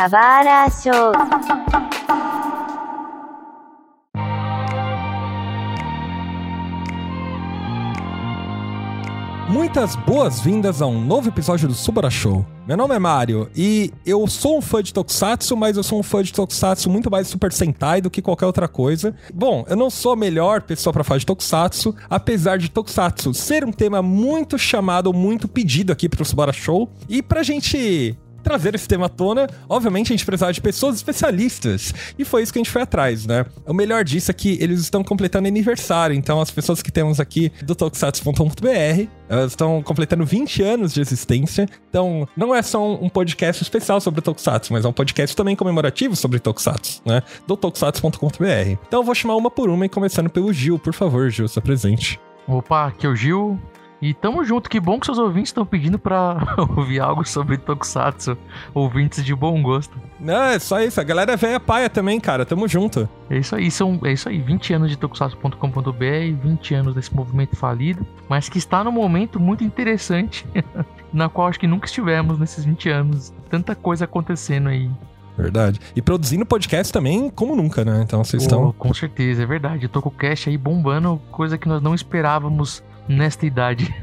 Kawara Show. Muitas boas-vindas a um novo episódio do Subara Show. Meu nome é Mário e eu sou um fã de Tokusatsu, mas eu sou um fã de Tokusatsu muito mais Super Sentai do que qualquer outra coisa. Bom, eu não sou a melhor pessoa para falar de Tokusatsu, apesar de Tokusatsu ser um tema muito chamado, muito pedido aqui pro Subara Show. E pra gente trazer esse tema à tona, obviamente a gente precisava de pessoas especialistas. E foi isso que a gente foi atrás, né? O melhor disso é que eles estão completando aniversário, então as pessoas que temos aqui do tokusatsu.com.br elas estão completando 20 anos de existência. Então, não é só um podcast especial sobre Tokusatsu, mas é um podcast também comemorativo sobre Tokusatsu, né? Do tokusatsu.com.br. Então, eu vou chamar uma por uma e começando pelo Gil. Por favor, Gil, se apresente. Opa, aqui é o Gil. E tamo junto, que bom que seus ouvintes estão pedindo pra ouvir algo sobre Tokusatsu. Ouvintes de bom gosto. Não, é só isso. A galera é velha paia também, cara. Tamo junto. É isso aí, são, é isso aí. 20 anos de Tokusatsu.com.br, 20 anos desse movimento falido, mas que está num momento muito interessante, na qual acho que nunca estivemos nesses 20 anos. Tanta coisa acontecendo aí. Verdade. E produzindo podcast também, como nunca, né? Então vocês estão. Com certeza, é verdade. Eu tô com o Cash aí bombando, coisa que nós não esperávamos nesta idade.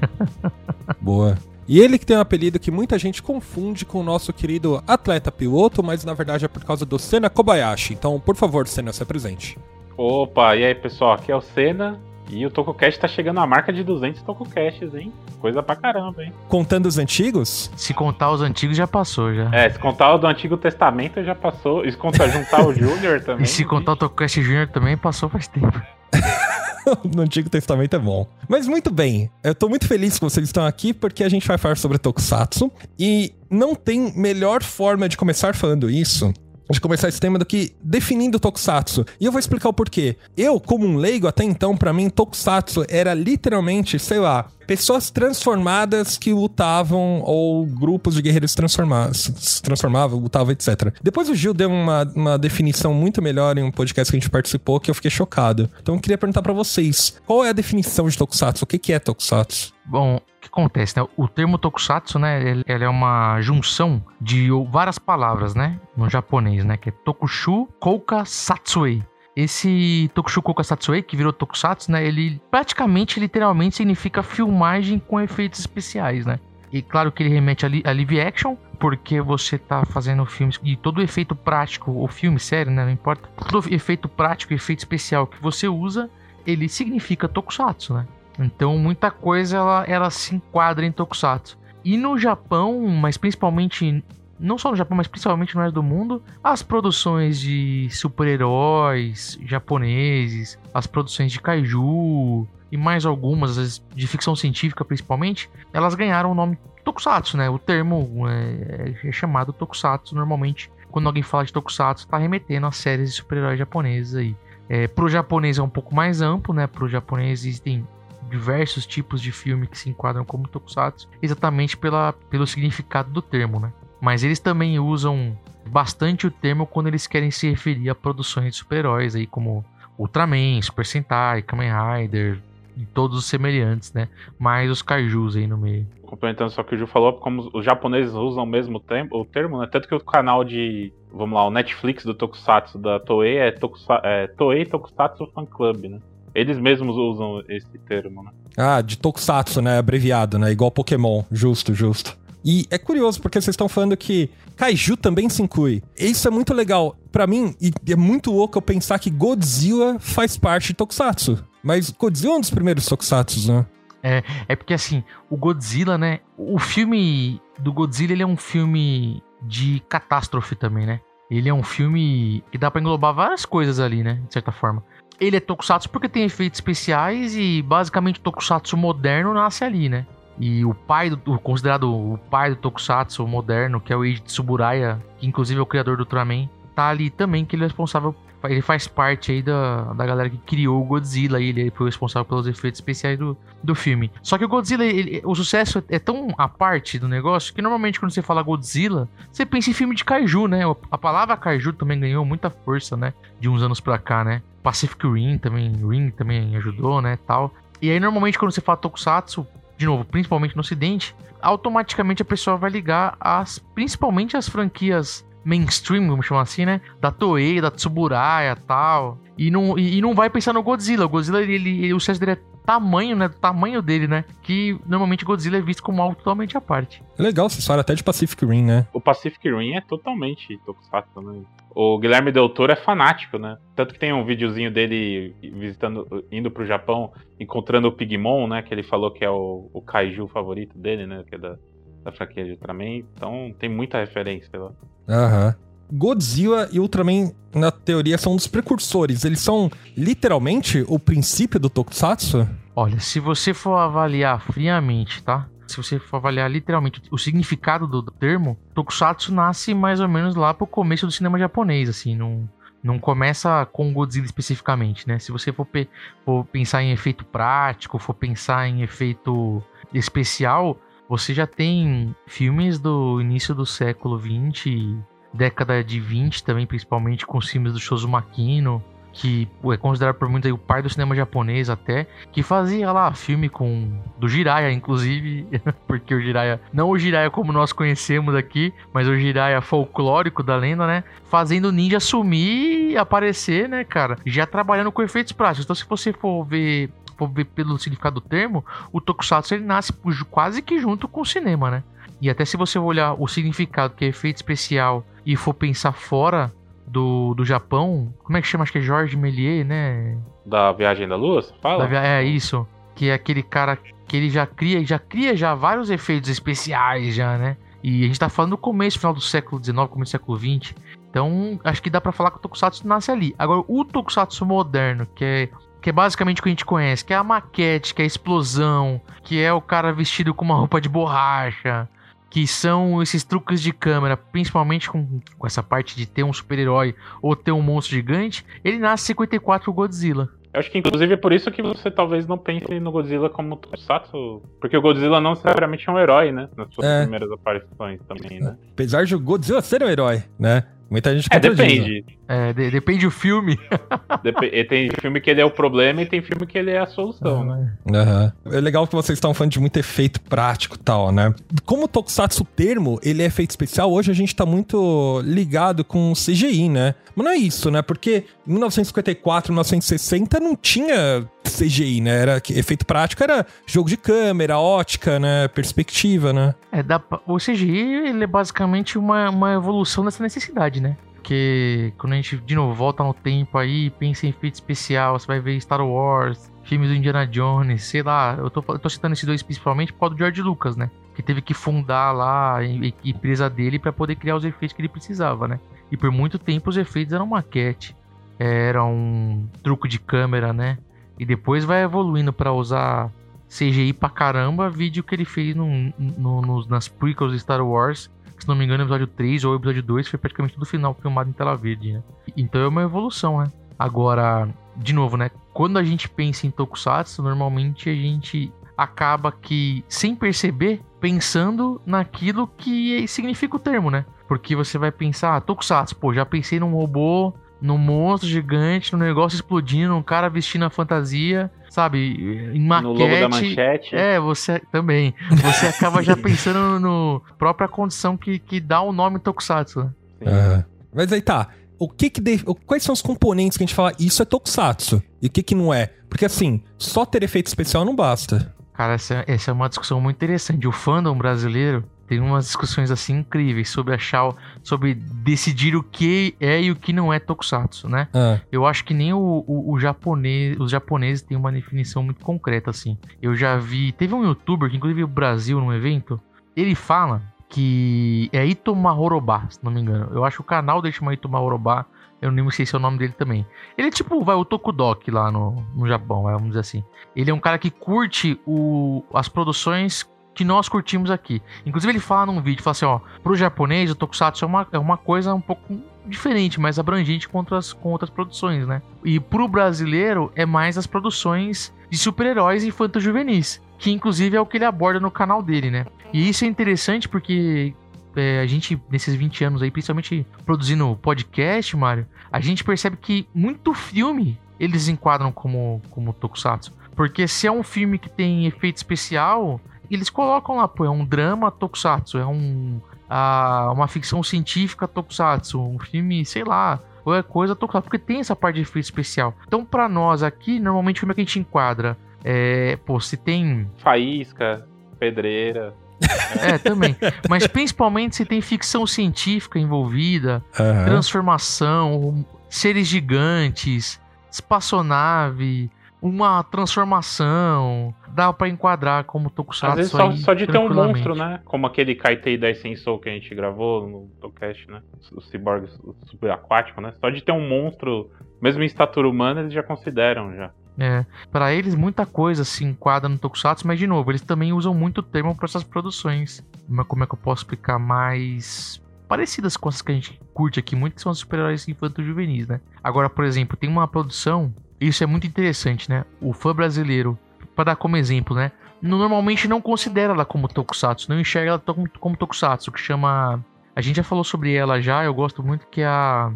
Boa. E ele que tem um apelido que muita gente confunde com o nosso querido atleta piloto, mas na verdade é por causa do Senna Kobayashi. Então, por favor, Senna, se apresente. Opa, e aí pessoal, aqui é o Senna. E o TocoCast tá chegando à marca de 200 TocoCasts, hein? Coisa pra caramba, hein? Contando os antigos? Se contar os antigos, já passou, já. É, se contar o do Antigo Testamento, já passou. E se contar juntar o Júnior também. E se contar o TocoCast Júnior também, passou faz tempo. no Antigo Testamento é bom. Mas muito bem, eu tô muito feliz que vocês estão aqui porque a gente vai falar sobre Tokusatsu e não tem melhor forma de começar falando isso de começar esse tema do que definindo Tokusatsu. E eu vou explicar o porquê. Eu, como um leigo até então, para mim, Tokusatsu era literalmente, sei lá, pessoas transformadas que lutavam ou grupos de guerreiros transformados, se transformavam, lutavam, etc. Depois o Gil deu uma, uma definição muito melhor em um podcast que a gente participou que eu fiquei chocado. Então eu queria perguntar para vocês, qual é a definição de Tokusatsu? O que, que é Tokusatsu? Bom, acontece, né? O termo tokusatsu, né, ele, ele, é uma junção de várias palavras, né, no japonês, né, que é tokushu, kouka, satsui. Esse Tokushu Kouka Satsui, que virou Tokusatsu, né, ele praticamente, literalmente, significa filmagem com efeitos especiais, né. E claro que ele remete a, li a live action, porque você tá fazendo filmes e todo efeito prático, ou filme, sério, né, não importa, todo efeito prático, efeito especial que você usa, ele significa Tokusatsu, né. Então muita coisa ela, ela se enquadra em Tokusatsu. E no Japão, mas principalmente não só no Japão, mas principalmente no resto do mundo, as produções de super-heróis japoneses, as produções de kaiju e mais algumas, de ficção científica principalmente, elas ganharam o nome Tokusatsu, né? O termo é, é chamado Tokusatsu normalmente. Quando alguém fala de Tokusatsu, está remetendo a séries de super-heróis japoneses aí. É, pro japonês é um pouco mais amplo, né? Pro japonês existem diversos tipos de filme que se enquadram como tokusatsu, exatamente pela, pelo significado do termo, né? Mas eles também usam bastante o termo quando eles querem se referir a produções de super-heróis aí como Ultraman, Super Sentai, Kamen Rider e todos os semelhantes, né? Mais os kaijus aí no meio. Complementando só o que o Ju falou, como os japoneses usam o mesmo tempo, o termo, né? Tanto que o canal de, vamos lá, o Netflix do Tokusatsu da Toei é, Tokusa, é Toei Tokusatsu Fan Club, né? Eles mesmos usam esse termo, né? Ah, de Tokusatsu, né? Abreviado, né? Igual Pokémon. Justo, justo. E é curioso, porque vocês estão falando que Kaiju também se inclui. Isso é muito legal. para mim, e é muito louco eu pensar que Godzilla faz parte de Tokusatsu. Mas Godzilla é um dos primeiros Tokusatsu, né? É, é porque assim, o Godzilla, né? O filme do Godzilla, ele é um filme de catástrofe também, né? Ele é um filme que dá pra englobar várias coisas ali, né? De certa forma ele é tokusatsu porque tem efeitos especiais e basicamente o tokusatsu moderno nasce ali, né? E o pai do considerado o pai do tokusatsu moderno, que é o Eiji Tsuburaya, que inclusive é o criador do Ultraman, tá ali também que ele é responsável ele faz parte aí da, da galera que criou o Godzilla, e ele foi responsável pelos efeitos especiais do, do filme. Só que o Godzilla, ele, o sucesso é tão a parte do negócio que normalmente quando você fala Godzilla, você pensa em filme de kaiju, né? A palavra kaiju também ganhou muita força, né? De uns anos pra cá, né? Pacific Rim também, Rim também ajudou, né? Tal. E aí normalmente quando você fala Tokusatsu, de novo, principalmente no ocidente, automaticamente a pessoa vai ligar as, principalmente as franquias mainstream, vamos chamar assim, né? Da Toei, da Tsuburaya tal. E não, e, e, não vai pensar no Godzilla. O Godzilla, ele, ele, o sucesso dele é tamanho, né? Do tamanho dele, né? Que normalmente Godzilla é visto como algo totalmente à parte. É legal, vocês falam até de Pacific Rim, né? O Pacific Rim é totalmente Tokusatsu, né? O Guilherme Del Toro é fanático, né? Tanto que tem um videozinho dele visitando, indo pro Japão, encontrando o Pigmon, né? Que ele falou que é o, o kaiju favorito dele, né? Que é da, da franquia de Ultraman. Então tem muita referência lá. Aham. Godzilla e Ultraman, na teoria, são um dos precursores. Eles são literalmente o princípio do Tokusatsu? Olha, se você for avaliar friamente, tá? Se você for avaliar literalmente o significado do, termo, Tokusatsu nasce mais ou menos lá pro começo do cinema japonês, assim, não, não começa com Godzilla especificamente, né? Se você for, pe for pensar em efeito prático, for pensar em efeito especial, você já tem filmes do início do século 20 década de 20 também, principalmente com os filmes do Shozo Makino, que é considerado por muitos o pai do cinema japonês até, que fazia lá filme com do Jiraiya, inclusive, porque o Jiraiya, não o Jiraiya como nós conhecemos aqui, mas o Jiraiya folclórico da lenda, né, fazendo ninja sumir e aparecer, né, cara, já trabalhando com efeitos práticos. Então se você for ver for ver pelo significado do termo, o Tokusatsu ele nasce quase que junto com o cinema, né? E até se você olhar o significado que é efeito especial e for pensar fora do, do Japão, como é que chama? Acho que é Jorge Méliès, né? Da Viagem da Lua, você fala? Via... É isso. Que é aquele cara que ele já cria, já cria já vários efeitos especiais já, né? E a gente tá falando do começo, final do século XIX, começo do século XX. Então, acho que dá para falar que o Tokusatsu nasce ali. Agora, o Tokusatsu moderno, que é que é basicamente o que a gente conhece, que é a maquete, que é a explosão, que é o cara vestido com uma roupa de borracha, que são esses truques de câmera, principalmente com, com essa parte de ter um super-herói ou ter um monstro gigante, ele nasce em 54 o Godzilla. Eu acho que inclusive é por isso que você talvez não pense no Godzilla como Tokusatsu, porque o Godzilla não necessariamente é um herói, né? Nas suas é. primeiras aparições também, né? Apesar de o Godzilla ser um herói, né? Muita gente É, depende. É, de, depende do filme. Dep tem filme que ele é o problema e tem filme que ele é a solução, né? Uhum. É legal que vocês estão falando de muito efeito prático e tal, né? Como o Tokusatsu termo, ele é efeito especial, hoje a gente tá muito ligado com CGI, né? Mas não é isso, né? Porque em 1954, 1960 não tinha CGI, né? Era efeito prático era jogo de câmera, ótica, né? Perspectiva, né? É, dá, o CGI ele é basicamente uma, uma evolução dessa necessidade, né? Porque quando a gente, de novo, volta no tempo aí, pensa em efeito especial, você vai ver Star Wars, filmes do Indiana Jones, sei lá, eu tô, eu tô citando esses dois principalmente por causa do George Lucas, né? Que teve que fundar lá a empresa dele para poder criar os efeitos que ele precisava, né? E por muito tempo os efeitos eram maquete, era um truque de câmera, né? E depois vai evoluindo para usar CGI pra caramba, vídeo que ele fez no, no, no, nas prequels de Star Wars, se não me engano, episódio 3 ou episódio 2 foi praticamente do final filmado em tela verde, né? Então é uma evolução, né? Agora, de novo, né? Quando a gente pensa em Tokusatsu, normalmente a gente acaba que, sem perceber, pensando naquilo que significa o termo, né? Porque você vai pensar, ah, Tokusatsu, pô, já pensei num robô, num monstro gigante, num negócio explodindo, um cara vestindo a fantasia, sabe, em maquete. No logo da manchete. É, você também. Você acaba já pensando no própria condição que, que dá o nome Tokusatsu. Uhum. Mas aí tá. O que que de... Quais são os componentes que a gente fala isso é Tokusatsu e o que que não é? Porque assim, só ter efeito especial não basta. Cara, essa, essa é uma discussão muito interessante. O fandom brasileiro tem umas discussões assim incríveis sobre achar, sobre decidir o que é e o que não é tokusatsu, né? É. Eu acho que nem o, o, o, japonês, os japoneses têm uma definição muito concreta assim. Eu já vi, teve um youtuber que inclusive o Brasil num evento, ele fala que é Ito Mahoroba, se não me engano. Eu acho que o canal dele chama Ito Mahoroba. Eu não sei se é o nome dele também. Ele é tipo, vai, o Tokudok lá no, no Japão, vamos dizer assim. Ele é um cara que curte o, as produções que nós curtimos aqui. Inclusive ele fala num vídeo, fala assim, ó, pro japonês o Tokusatsu é uma, é uma coisa um pouco diferente, mais abrangente com outras, com outras produções, né? E pro brasileiro é mais as produções de super-heróis e juvenis, que inclusive é o que ele aborda no canal dele, né? E isso é interessante porque é, a gente, nesses 20 anos aí, principalmente produzindo podcast, Mário, a gente percebe que muito filme eles enquadram como, como Tokusatsu. Porque se é um filme que tem efeito especial, eles colocam lá, pô, é um drama tokusatsu, é um a, uma ficção científica tokusatsu, um filme, sei lá, qualquer coisa tokusatsu, porque tem essa parte de efeito especial. Então, para nós aqui, normalmente, como é que a gente enquadra? É, pô, se tem. Faísca, pedreira. É, também. Mas principalmente se tem ficção científica envolvida, Aham. transformação, seres gigantes, espaçonave, uma transformação. Dá pra enquadrar como Tokusatsu Às vezes só, só de ter um monstro, né? Como aquele Kaitei 10 Sensou que a gente gravou no Tocast, né? O Cyborg subaquático, né? Só de ter um monstro, mesmo em estatura humana, eles já consideram já. É, para eles muita coisa se enquadra no Tokusatsu, mas de novo, eles também usam muito termo para essas produções. Mas como é que eu posso explicar mais parecidas com as que a gente curte aqui muito, que são os super-heróis infanto-juvenis, né? Agora, por exemplo, tem uma produção, isso é muito interessante, né? O fã brasileiro, para dar como exemplo, né? no- Normalmente não considera ela como Tokusatsu, não enxerga ela como, como Tokusatsu, que chama... A gente já falou sobre ela já, eu gosto muito, que é a...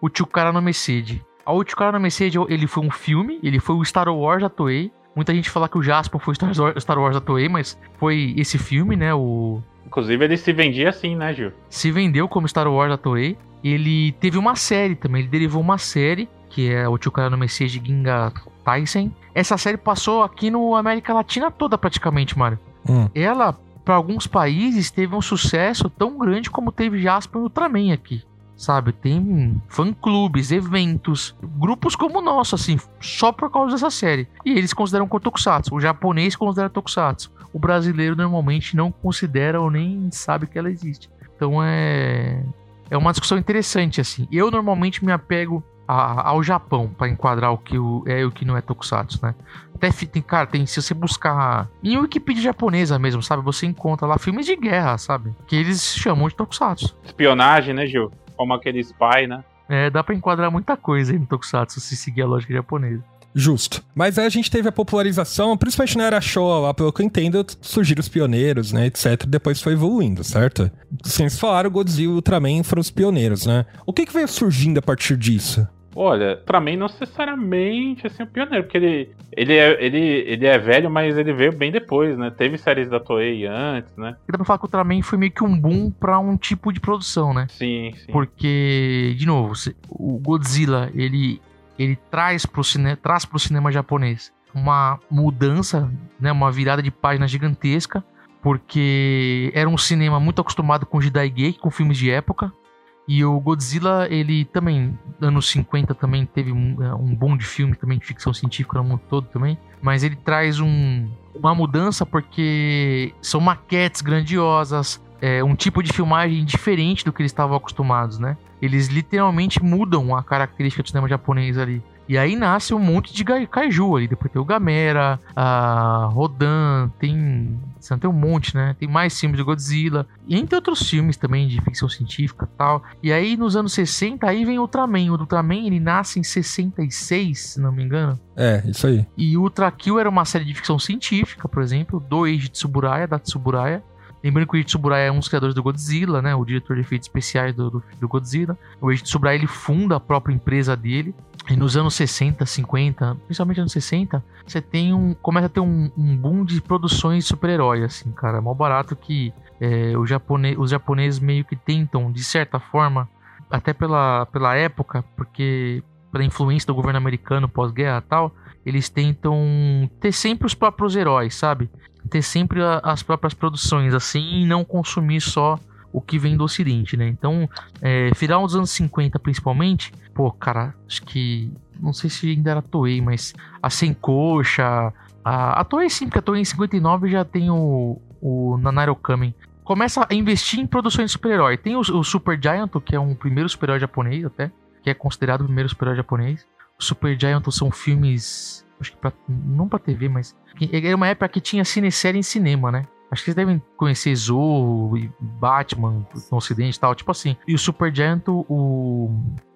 O Chukara no Mesede. A Uchikara no Messenger, ele foi um filme, ele foi o Star Wars da Toei. Muita gente fala que o Jasper foi o Star Wars, Star Wars da Toei, mas foi esse filme, né? O Inclusive, ele se vendia assim, né, Gil? se vendeu como Star Wars da Toei. Ele teve uma série também, ele derivou uma série, que é o Chukara no Messenger Ginga Taisen. Essa série passou aqui no América Latina toda praticamente, Mário. Hum. Ela, para alguns países, teve um sucesso tão grande como teve Jasper no Ultraman aqui. Sabe, tem fã-clubes, eventos, grupos como o nosso, assim, só por causa dessa série. E eles consideram como Tokusatsu. O japonês considera Tokusatsu. O brasileiro normalmente não considera ou nem sabe que ela existe. Então é. É uma discussão interessante, assim. Eu normalmente me apego a- ao Japão para enquadrar o que o- é e o que não é Tokusatsu, né? Até tem, cara, tem, se você buscar em Wikipedia japonesa mesmo, sabe? Você encontra lá filmes de guerra, sabe? Que eles chamam de Tokusatsu. Espionagem, né, Gil? Como aquele spy, né? É, dá pra enquadrar muita coisa aí no Tokusatsu se seguir a lógica japonesa. Justo. Mas aí a gente teve a popularização, principalmente na era Showa, lá pelo que eu entendo, surgiram os pioneiros, né, etc. Depois foi evoluindo, certo? Sem se falar, o Godzilla e o Ultraman foram os pioneiros, né? O que que veio surgindo a partir disso? Olha, pra mim não necessariamente assim o pioneiro, porque ele, ele, é, ele, ele é velho, mas ele veio bem depois, né? Teve séries da Toei antes, né? E dá pra falar que o Ultraman foi meio que um boom pra um tipo de produção, né? Sim, sim. Porque, de novo, o Godzilla, ele, ele traz pro, cine, traz pro cinema japonês uma mudança, né, uma virada de página gigantesca, porque era um cinema muito acostumado com Jidaigeki, com filmes de época, e o Godzilla, ele também, anos 50 também teve um, é, um boom de filme também, de ficção científica no mundo todo também, mas ele traz um, uma mudança porque são maquetes grandiosas, é, um tipo de filmagem diferente do que eles estavam acostumados, né? Eles literalmente mudam a característica do cinema japonês ali. E aí nasce um monte de kaiju ali. Depois tem o Gamera, a Rodan, tem. Tem um monte, né? Tem mais filmes de Godzilla. E entre outros filmes também de ficção científica e tal. E aí nos anos 60, aí vem o Ultraman. O Ultraman ele nasce em 66, se não me engano. É, isso aí. E Ultra Kill era uma série de ficção científica, por exemplo, do Eiji Tsuburaya, da Tsuburaya. Lembrando que o Eiji é um dos criadores do Godzilla, né? O diretor de efeitos especiais do, do, do Godzilla. O Eiji ele funda a própria empresa dele. E nos anos 60, 50, principalmente anos 60, você tem um... Começa a ter um, um boom de produções de super-herói, assim, cara. É mó barato que é, o japone, os japoneses meio que tentam, de certa forma, até pela, pela época, porque pela influência do governo americano pós-guerra e tal, eles tentam ter sempre os próprios heróis, sabe? Ter sempre a- as próprias produções, assim, e não consumir só o que vem do ocidente, né? Então, é, final dos anos 50, principalmente, pô, cara, acho que. Não sei se ainda era Toei, mas a Sem Coxa. A, a Toei sim, porque a Toei em 59 já tem o, o Nanaro Kamen. Começa a investir em produções de super-herói. Tem o, o Super Giant, que é um primeiro super-herói japonês até, que é considerado o primeiro super-herói japonês. O Super Giant são filmes. Acho que pra, não pra TV, mas. Era uma época que tinha cinesérie em cinema, né? Acho que vocês devem conhecer Zorro e Batman no ocidente e tal, tipo assim. E o Super Giant, o,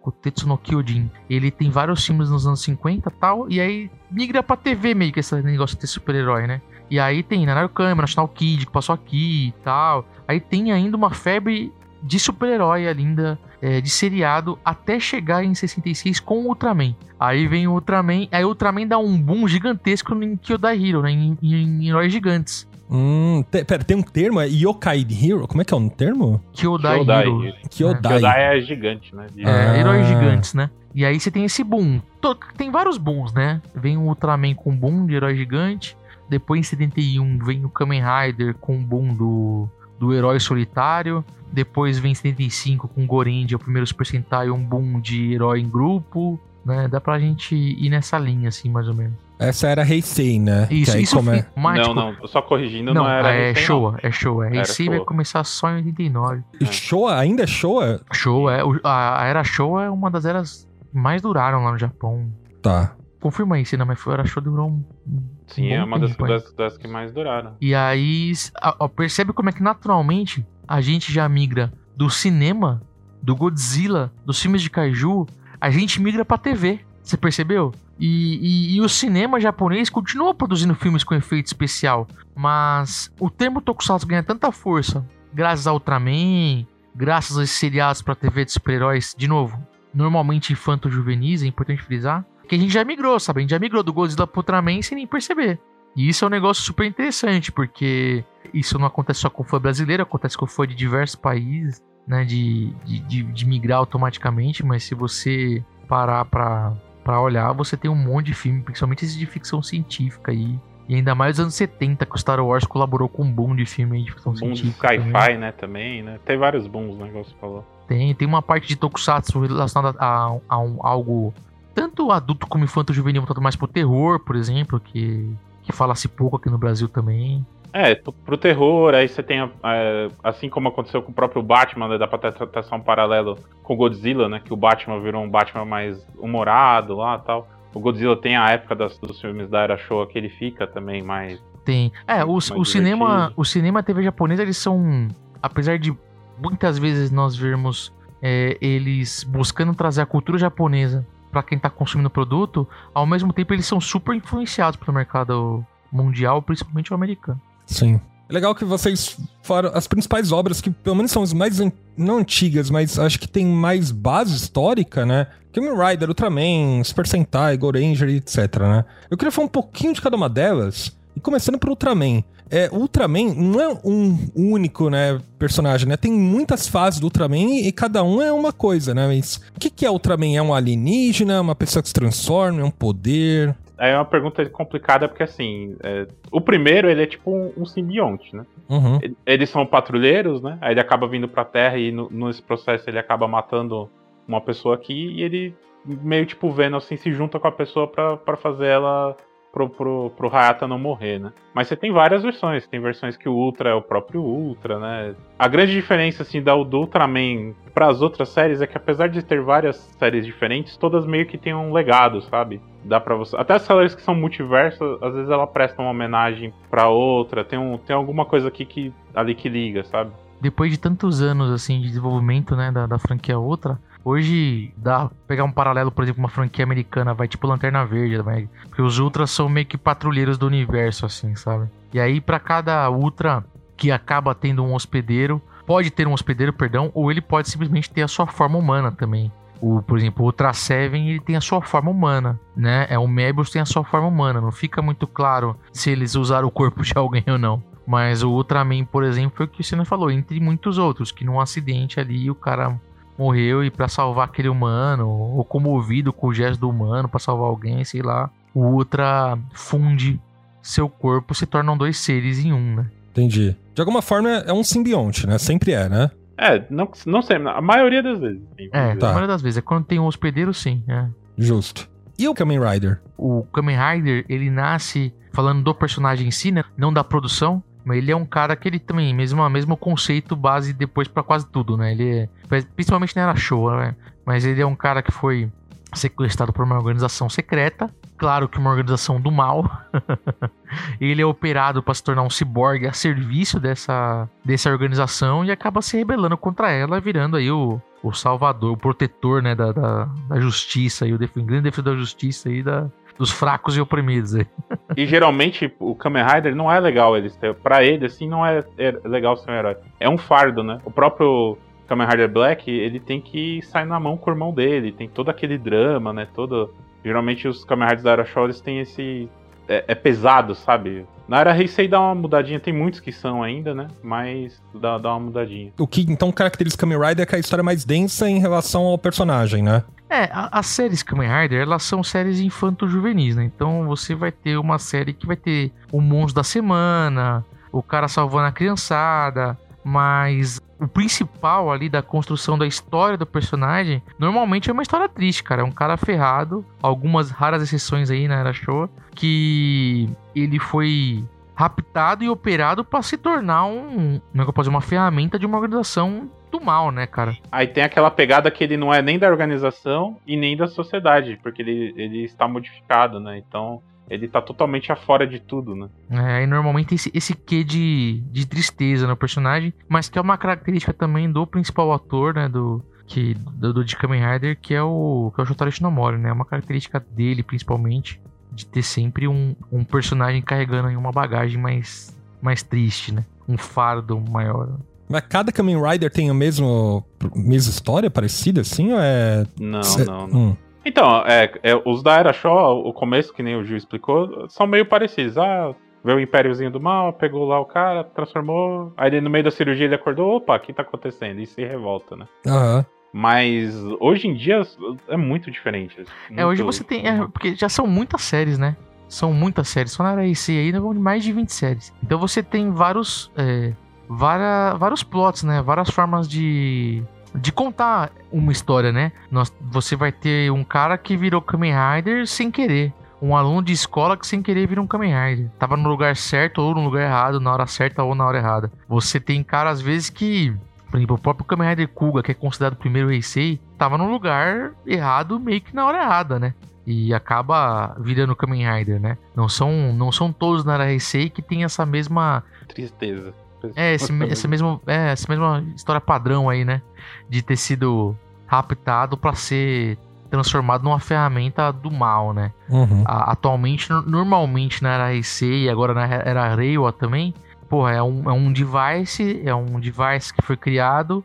o Tetsuno Kyojin, ele tem vários filmes nos anos 50 e tal, e aí migra pra TV meio que esse negócio de ter super-herói, né? E aí tem Nanar Câmara, National Kid, que passou aqui e tal. Aí tem ainda uma febre de super-herói ainda é, de seriado até chegar em 66 com o Ultraman. Aí vem o Ultraman, aí o Ultraman dá um boom gigantesco em Kyodai Hero, né? Em, em, em heróis gigantes. Hum, te, pera, tem um termo? É Yokai Hero? Como é que é o um termo? Kyodai, Kyodai Hero. Hero. Kyodai. Kyodai é gigante, né? De- É, Ah. heróis gigantes, né? E aí você tem esse boom. Tem vários booms, né? Vem o Ultraman com boom de herói gigante. Depois em 71 vem o Kamen Rider com boom do, do herói solitário. Depois vem em 75 com o Gorendia, o primeiro Super Sentai, um boom de herói em grupo. Né? Dá pra gente ir nessa linha, assim, mais ou menos. Essa era Heisei, né? Isso, que aí isso como é... mas, Não, tipo, não, só corrigindo, Não, não, era. é Heisei, Showa, é Showa. Heisei vai começar só em 89. Showa? Ainda é Showa? Showa, é, a, a era Showa é uma das eras que mais duraram lá no Japão. Tá. Confirma aí, se não, mas foi, a era Showa durou um. Sim, bom é uma das, das, das que mais duraram. E aí, ó, percebe como é que naturalmente a gente já migra do cinema, do Godzilla, dos filmes de kaiju, a gente migra pra TV. Você percebeu? E, e- e o cinema japonês continua produzindo filmes com efeito especial, mas o termo tokusatsu ganha tanta força graças ao Ultraman, graças a esses seriados pra TV de super-heróis, de novo, normalmente infanto-juvenis, é importante frisar, que a gente já migrou, sabe? A gente já migrou do Godzilla pro Ultraman sem nem perceber. E isso é um negócio super interessante, porque isso não acontece só com fã brasileiro, acontece com fã de diversos países, né? De, de, de, de migrar automaticamente, mas se você parar pra, pra olhar, você tem um monte de filme, principalmente esses de ficção científica aí. E ainda mais nos anos 70, que o Star Wars colaborou com um boom de filme aí de ficção Boom de científica. também. sci-fi, né, também, né? Tem vários booms, né, igual você falou. Tem, tem uma parte de tokusatsu relacionada a, a um- algo tanto adulto como infanto juvenil, voltado mais pro terror, por exemplo, que, que fala-se pouco aqui no Brasil também. É, pro- terror, aí você tem, assim como aconteceu com o próprio Batman, né, dá pra ter traçar um paralelo com o Godzilla, né, que o Batman virou um Batman mais humorado lá e tal. O Godzilla tem a época das- dos filmes da Era Showa que ele fica também mais... Tem. É, o, o cinema, o cinema e a TV japonesa, eles são, apesar de muitas vezes nós vermos é, eles buscando trazer a cultura japonesa pra quem tá consumindo o produto, ao mesmo tempo eles são super influenciados pelo mercado mundial, principalmente o americano. Sim. É legal que vocês falaram as principais obras que, pelo menos, são as mais an- não antigas, mas acho que tem mais base histórica, né? Kamen Rider, Ultraman, Super Sentai, Goranger, etc, né? Eu queria falar um pouquinho de cada uma delas, e começando por Ultraman. É, o Ultraman não é um único, né, personagem, né? Tem muitas fases do Ultraman e cada um é uma coisa, né? Mas o que, que é Ultraman? É um alienígena? Uma pessoa que se transforma? É um poder? É uma pergunta complicada porque, assim, é, o primeiro, ele é tipo um, um simbionte, né? Uhum. Eles são patrulheiros, né? Aí ele acaba vindo pra Terra e no- nesse processo ele acaba matando uma pessoa aqui e ele meio tipo vendo assim, se junta com a pessoa pra fazer ela pro, pro, pro Hayata não morrer, né? Mas você tem várias versões, tem versões que o Ultra é o próprio Ultra, né? A grande diferença assim da, do Ultraman para as outras séries é que apesar de ter várias séries diferentes, todas meio que têm um legado, sabe? Dá para você. Até as séries que são multiversas, às vezes ela presta uma homenagem pra outra, tem um tem alguma coisa aqui que ali que liga, sabe? depois de tantos anos assim de desenvolvimento né da, da franquia outra hoje dá pegar um paralelo por exemplo uma franquia americana vai tipo Lanterna Verde vai porque os ultras são meio que patrulheiros do universo assim sabe e aí pra cada ultra que acaba tendo um hospedeiro pode ter um hospedeiro perdão ou ele pode simplesmente ter a sua forma humana também o, por exemplo, o Ultra Seven ele tem a sua forma humana, né? É o Mebius tem a sua forma humana. Não fica muito claro se eles usaram o corpo de alguém ou não. Mas o Ultraman, por exemplo, foi o que o Senna falou, entre muitos outros, que num acidente ali o cara morreu e pra salvar aquele humano, ou comovido com o gesto do humano pra salvar alguém, sei lá, o Ultra funde seu corpo, se tornam dois seres em um, né? Entendi. De alguma forma é um simbionte, né? Sempre é, né? É, não, não sei, a maioria das vezes. É, Tá. a maioria das vezes. É quando tem um hospedeiro, sim. É. Justo. E o Kamen Rider? O Kamen Rider, ele nasce falando do personagem em si, né? Não da produção. Ele é um cara que ele também, mesmo, mesmo conceito base depois pra quase tudo, né? Ele é, principalmente na era show, né? Mas ele é um cara que foi sequestrado por uma organização secreta. Claro que uma organização do mal. ele é operado para se tornar um ciborgue a serviço dessa, dessa organização e acaba se rebelando contra ela, virando aí o, o salvador, o protetor, né, da, da, da justiça e o grande defensor da justiça e da, dos fracos e oprimidos. Aí. E geralmente o Kamen Rider não é legal ele. Pra ele, assim, não é, é legal ser um herói. É um fardo, né? O próprio Kamen Rider Black, ele tem que sair na mão com o irmão dele, tem todo aquele drama, né? Todo. Geralmente os Kamen Riders da Era Show eles têm esse. É, é, pesado, sabe? Na Era Heisei dá uma mudadinha, tem muitos que são ainda, né? Mas dá, dá uma mudadinha. O que então caracteriza Kamen Rider é que a história é mais densa em relação ao personagem, né? É, as séries Kamen Rider, elas são séries infanto-juvenis, né? Então você vai ter uma série que vai ter o monstro da semana, o cara salvando a criançada, mas o principal ali da construção da história do personagem normalmente é uma história triste, cara. É um cara ferrado, algumas raras exceções aí na Era Show, que ele foi raptado e operado para se tornar um, como é que eu posso dizer, uma ferramenta de uma organização do mal, né, cara? Aí tem aquela pegada que ele não é nem da organização e nem da sociedade, porque ele, ele está modificado, né? Então ele tá totalmente afora de tudo, né? É, e normalmente esse, esse quê de, de tristeza no personagem, mas que é uma característica também do principal ator, né, do, que, do, do de Kamen Rider, que é o, que é o Shotaro Shinomori, né? É uma característica dele, principalmente, de ter sempre um, um personagem carregando aí uma bagagem mais, mais triste, né? Um fardo maior. Mas cada Kamen Rider tem a mesmo, mesma história parecida, assim, ou é... Não, Cê... não, não. Hum. Então, é, é, os da Era Shaw, o começo, que nem o Gil explicou, são meio parecidos. Ah, veio o Impériozinho do Mal, pegou lá o cara, transformou. Aí no meio da cirurgia ele acordou, opa, o que tá acontecendo? E se revolta, né? Aham. Uhum. Mas hoje em dia é muito diferente. Muito, é, hoje você tem. É, porque já são muitas séries, né? São muitas séries. Só na RAC aí vão mais de 20 séries. Então você tem vários. É, várias, vários plots, né? Várias formas de, de contar uma história, né? Nós, você vai ter um cara que virou Kamen Rider sem querer. Um aluno de escola que sem querer virou um Kamen Rider. Tava no lugar certo ou no lugar errado, na hora certa ou na hora errada. Você tem cara, às vezes, que. Por exemplo, o próprio Kamen Rider Kuga, que é considerado o primeiro Heisei, tava no lugar errado, meio que na hora errada, né? E acaba virando Kamen Rider, né? Não são, não são todos na Heisei que tem essa mesma. Tristeza. É, esse, esse mesmo, é, essa mesma história padrão aí, né? De ter sido raptado para ser transformado numa ferramenta do mal, né? Uhum. A, atualmente, normalmente na era RC e agora na era Reiwa também, porra, é um, é um device, é um device que foi criado,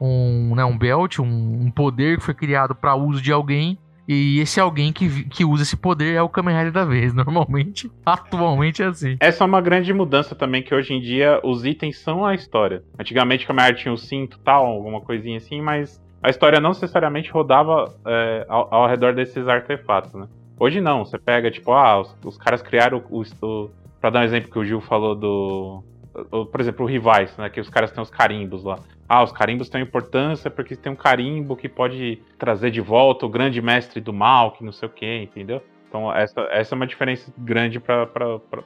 um, né, um belt, um, um poder que foi criado para uso de alguém e esse alguém que, que usa esse poder é o Kamen Rider da vez. Normalmente, atualmente é assim. Essa é uma grande mudança também, que hoje em dia os itens são a história. Antigamente o Kamen Rider tinha o cinto tal, alguma coisinha assim, mas a história não necessariamente rodava é, ao, ao, redor desses artefatos, né? Hoje não, você pega, tipo, ah, os, os caras criaram o, o, Pra dar um exemplo que o Gil falou do. Por exemplo, o Rivais, né? Que os caras têm os carimbos lá. Ah, os carimbos têm importância porque tem um carimbo que pode trazer de volta o grande mestre do mal, que não sei o que, entendeu? Então, essa, essa é uma diferença grande para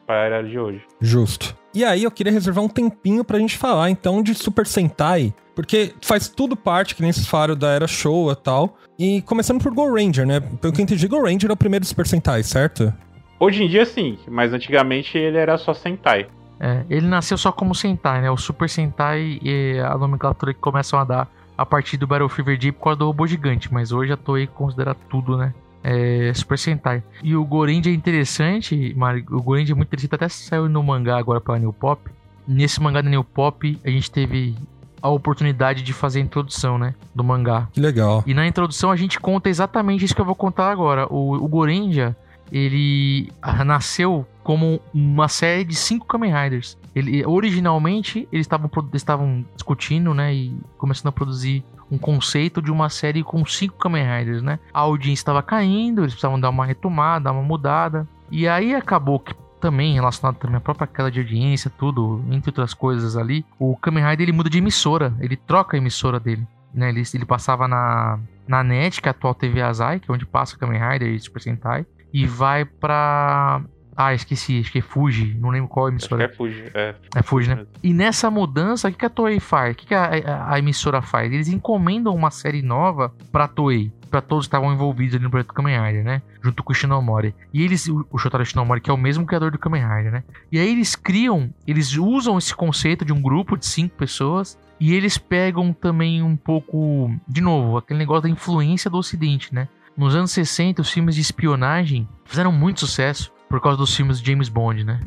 a era de hoje. Justo. E aí, eu queria reservar um tempinho pra gente falar, então, de Super Sentai, porque faz tudo parte, que nem vocês falaram, da era Showa e tal. E começando por Go Ranger, né? Pelo que eu entendi, Go Ranger é o primeiro Super Sentai, certo? Hoje em dia, sim, mas antigamente ele era só Sentai. É, ele nasceu só como Sentai, né? O Super Sentai e a nomenclatura que começam a dar a partir do Battle Fever Deep por causa do robô gigante, mas hoje a Toei considera tudo, né? É, Super Sentai. E o Gorenji é interessante, Mari, o Gorenji é muito interessante, até saiu no mangá agora pra New Pop. Nesse mangá da New Pop, a gente teve a oportunidade de fazer a introdução, né? Do mangá. Que legal. E na introdução a gente conta exatamente isso que eu vou contar agora. O, o Gorenja, ele nasceu como uma série de cinco Kamen Riders. Ele, originalmente, eles estavam discutindo, né, e começando a produzir um conceito de uma série com cinco Kamen Riders, né? A audiência estava caindo, eles precisavam dar uma retomada, dar uma mudada. E aí acabou que também relacionado também à própria queda de audiência, tudo, entre outras coisas ali, o Kamen Rider ele muda de emissora, ele troca a emissora dele. Né, ele, ele passava na, na NET, que é a atual TV Azai, que é onde passa Kamen Rider e Super Sentai e vai pra. Ah, esqueci, acho que é Fuji, não lembro qual emissora. Acho que é Fuji, é. É Fuji, né? E nessa mudança, o que, que a Toei faz? O que, que a, a, a, emissora faz? Eles encomendam uma série nova pra Toei, pra todos que estavam envolvidos ali no projeto Kamen Rider, né? Junto com o Shinomori. E eles, o, o Shotaro Shinomori, que é o mesmo criador do Kamen Rider, né? E aí eles criam, eles usam esse conceito de um grupo de cinco pessoas e eles pegam também um pouco, de novo, aquele negócio da influência do Ocidente, né? Nos anos 60, os filmes de espionagem fizeram muito sucesso por causa dos filmes de James Bond, né?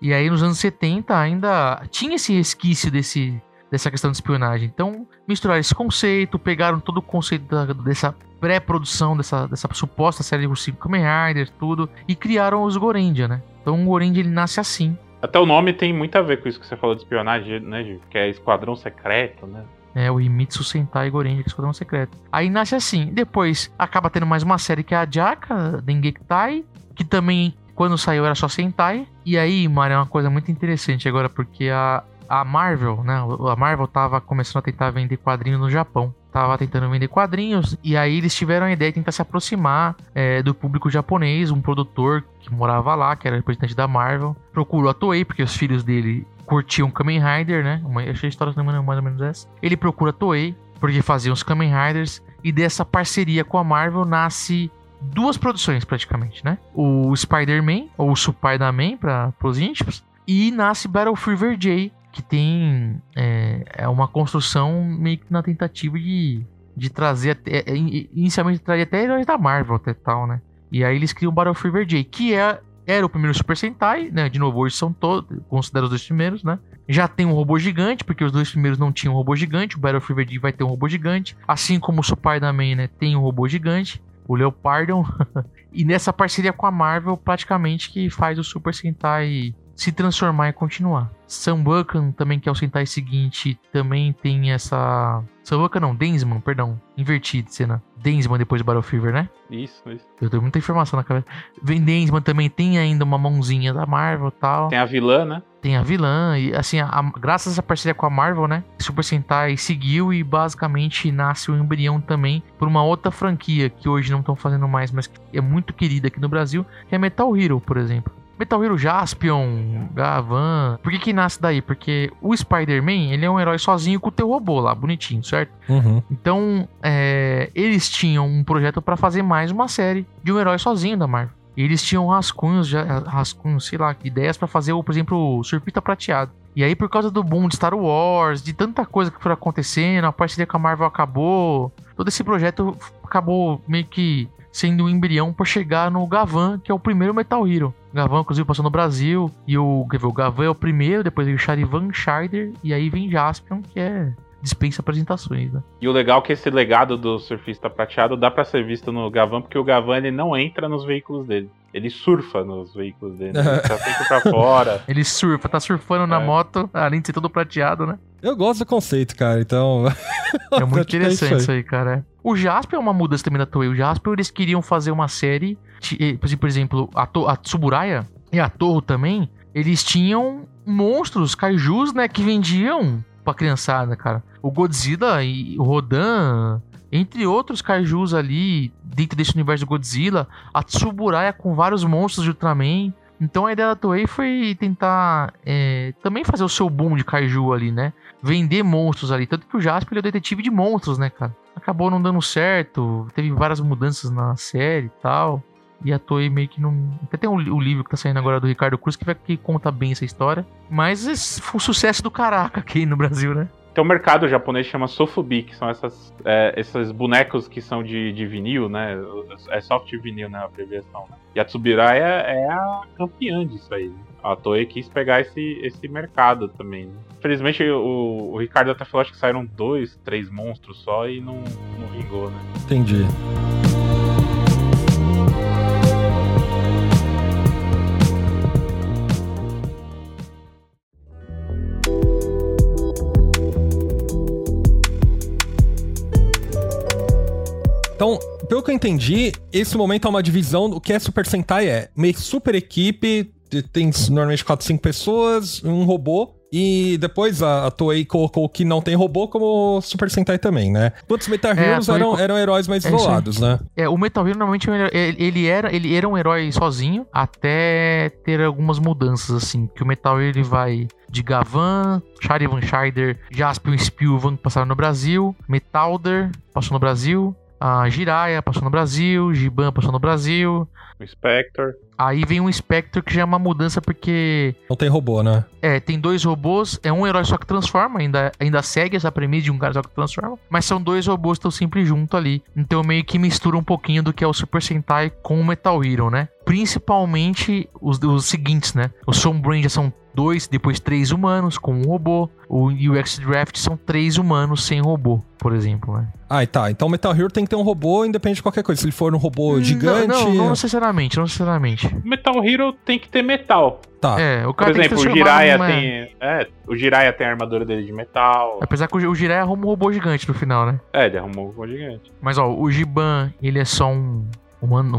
E aí nos anos 70 ainda tinha esse resquício desse dessa questão de espionagem. Então, misturaram esse conceito, pegaram todo o conceito da, dessa pré-produção, dessa, dessa suposta série de cinco Kamen Riders, tudo, e criaram os Gorendia, né? Então o Gorendia ele nasce assim. Até o nome tem muito a ver com isso que você falou de espionagem, né, Gil? Que é Esquadrão Secreto, né? É, o Himitsu Sentai Gorendia, que é Esquadrão Secreto. Aí nasce assim. Depois acaba tendo mais uma série que é a Jaka, Dengekitai, que também, quando saiu, era só Sentai. E aí, Mário, é uma coisa muito interessante agora, porque a, a Marvel, né? A Marvel tava começando a tentar vender quadrinhos no Japão. Tava tentando vender quadrinhos e aí eles tiveram a ideia de tentar se aproximar é, do público japonês. Um produtor que morava lá, que era representante da Marvel, procurou a Toei, porque os filhos dele curtiam Kamen Rider, né? Uma, achei a história mais ou menos essa. Ele procura Toei, porque faziam os Kamen Riders, e dessa parceria com a Marvel nasce duas produções praticamente, né? O Spider-Man, ou o Spider-Man para os íntimos, e nasce Battle Fever J, que tem é, é, uma construção meio que na tentativa de, de trazer até, é, inicialmente trazer até heróis da Marvel até tal, né? E aí eles criam Battle Fever J, que é era o primeiro Super Sentai, né? De novo, hoje são todos, considera os dois primeiros, né? Já tem um robô gigante, porque os dois primeiros não tinham um robô gigante. O Battle Fever J vai ter um robô gigante. Assim como o Spider-Man, né? Tem um robô gigante. O Leopardon. e nessa parceria com a Marvel, praticamente que faz o Super Sentai se transformar e continuar. Sambucan também, que é o Sentai seguinte, também tem essa. Sambucan não, Densman, perdão. Invertido, cena. Densman depois do Battle Fever, né? Isso, isso. Eu tenho muita informação na cabeça. Vem Densman também tem ainda uma mãozinha da Marvel e tal. Tem a vilã, né? Tem a vilã. E assim, a, a, graças a essa parceria com a Marvel, né? Super Sentai seguiu e basicamente nasce o embrião também por uma outra franquia que hoje não estão fazendo mais, mas que é muito querida aqui no Brasil, que é Metal Hero, por exemplo. Metal Hero Jaspion, Gavan. Por que que nasce daí? Porque o Spider-Man, ele é um herói sozinho com o teu robô lá, bonitinho, certo? Uhum. Então, é, eles tinham um projeto para fazer mais uma série de um herói sozinho da Marvel. E eles tinham rascunhos, já, rascunhos, sei lá, ideias para fazer, por exemplo, o Surfista Prateado. E aí, por causa do boom de Star Wars, de tanta coisa que foi acontecendo, a parceria com a Marvel acabou, todo esse projeto acabou meio que sendo um embrião para chegar no Gavan, que é o primeiro Metal Hero. Gavan, inclusive, passou no Brasil. E o, o Gavan é o primeiro, depois vem o Charivan Scheider, e aí vem Jaspion, que é dispensa apresentações, né? E o legal é que esse legado do surfista prateado dá para ser visto no Gavan, porque o Gavan ele não entra nos veículos dele. Ele surfa nos veículos dele. Ele tá sempre pra fora. Ele surfa, tá surfando é. na moto, além de ser todo prateado, né? Eu gosto do conceito, cara, então. É muito interessante isso aí, cara. O Jasper é uma mudança também da Toei. O Jasper, eles queriam fazer uma série. Por exemplo, a, to a Tsuburaya e a Torre também. Eles tinham monstros, kaijus, né? Que vendiam pra criançada, cara. O Godzilla e o Rodan, entre outros kaijus ali, dentro desse universo do Godzilla. A Tsuburaya com vários monstros de Ultraman. Então a ideia da Toei foi tentar é, também fazer o seu boom de kaiju ali, né? Vender monstros ali. Tanto que o Jasper é o detetive de monstros, né, cara? Acabou não dando certo, teve várias mudanças na série e tal. E a Toei meio que não. Até tem o um, um livro que tá saindo agora do Ricardo Cruz que, vai, que conta bem essa história. Mas foi um sucesso do caraca aqui no Brasil, né? Tem um mercado japonês que chama Sofubi, que são essas, é, esses bonecos que são de, de vinil, né? É soft vinil, né? A abreviação. Né? E a Tsubiraya é a campeã disso aí. A Toei quis pegar esse, esse mercado também. Né? Infelizmente, o, o Ricardo até falou acho que saíram dois, três monstros só e não, não vingou, né? Entendi. Então, pelo que eu entendi, esse momento é uma divisão. O que é Super Sentai é meio super equipe, tem normalmente 4, 5 pessoas, um robô. E depois a, a Toei colocou que não tem robô como Super Sentai também, né? Quantos Metal é, Heroes é, eram, eram heróis mais é isolados, né? É, o Metal Hero normalmente ele era, ele era um herói sozinho até ter algumas mudanças, assim. Que o Metal Hero ele vai de Gavan, Charivan Scheider, Jaspion Spielvan passaram no Brasil, Metalder passou no Brasil, a Jiraiya passou no Brasil, Giban passou no Brasil. O Spectre. Aí vem um Spectre que já é uma mudança porque. Não tem robô, né? É, tem dois robôs, é um herói só que transforma, ainda, ainda segue essa premissa de um cara só que transforma, mas são dois robôs que estão sempre junto ali. Então meio que mistura um pouquinho do que é o Super Sentai com o Metal Hero, né? principalmente os, os seguintes, né? O Sombra já são dois, depois três humanos com um robô. O UX Draft são três humanos sem robô, por exemplo, né? Ah, tá. Então Metal Hero tem que ter um robô independente de qualquer coisa. Se ele for um robô gigante. Não, não, não necessariamente, não necessariamente. Metal Hero tem que ter metal. Tá. É, o Por cara tem que exemplo, o Jiraiya numa- tem. É, o Jiraiya tem a armadura dele de metal. Apesar que o, Jiraiya arruma um robô gigante no final, né? É, ele arrumou um gigante. Mas ó, o Giban, ele é só um humano,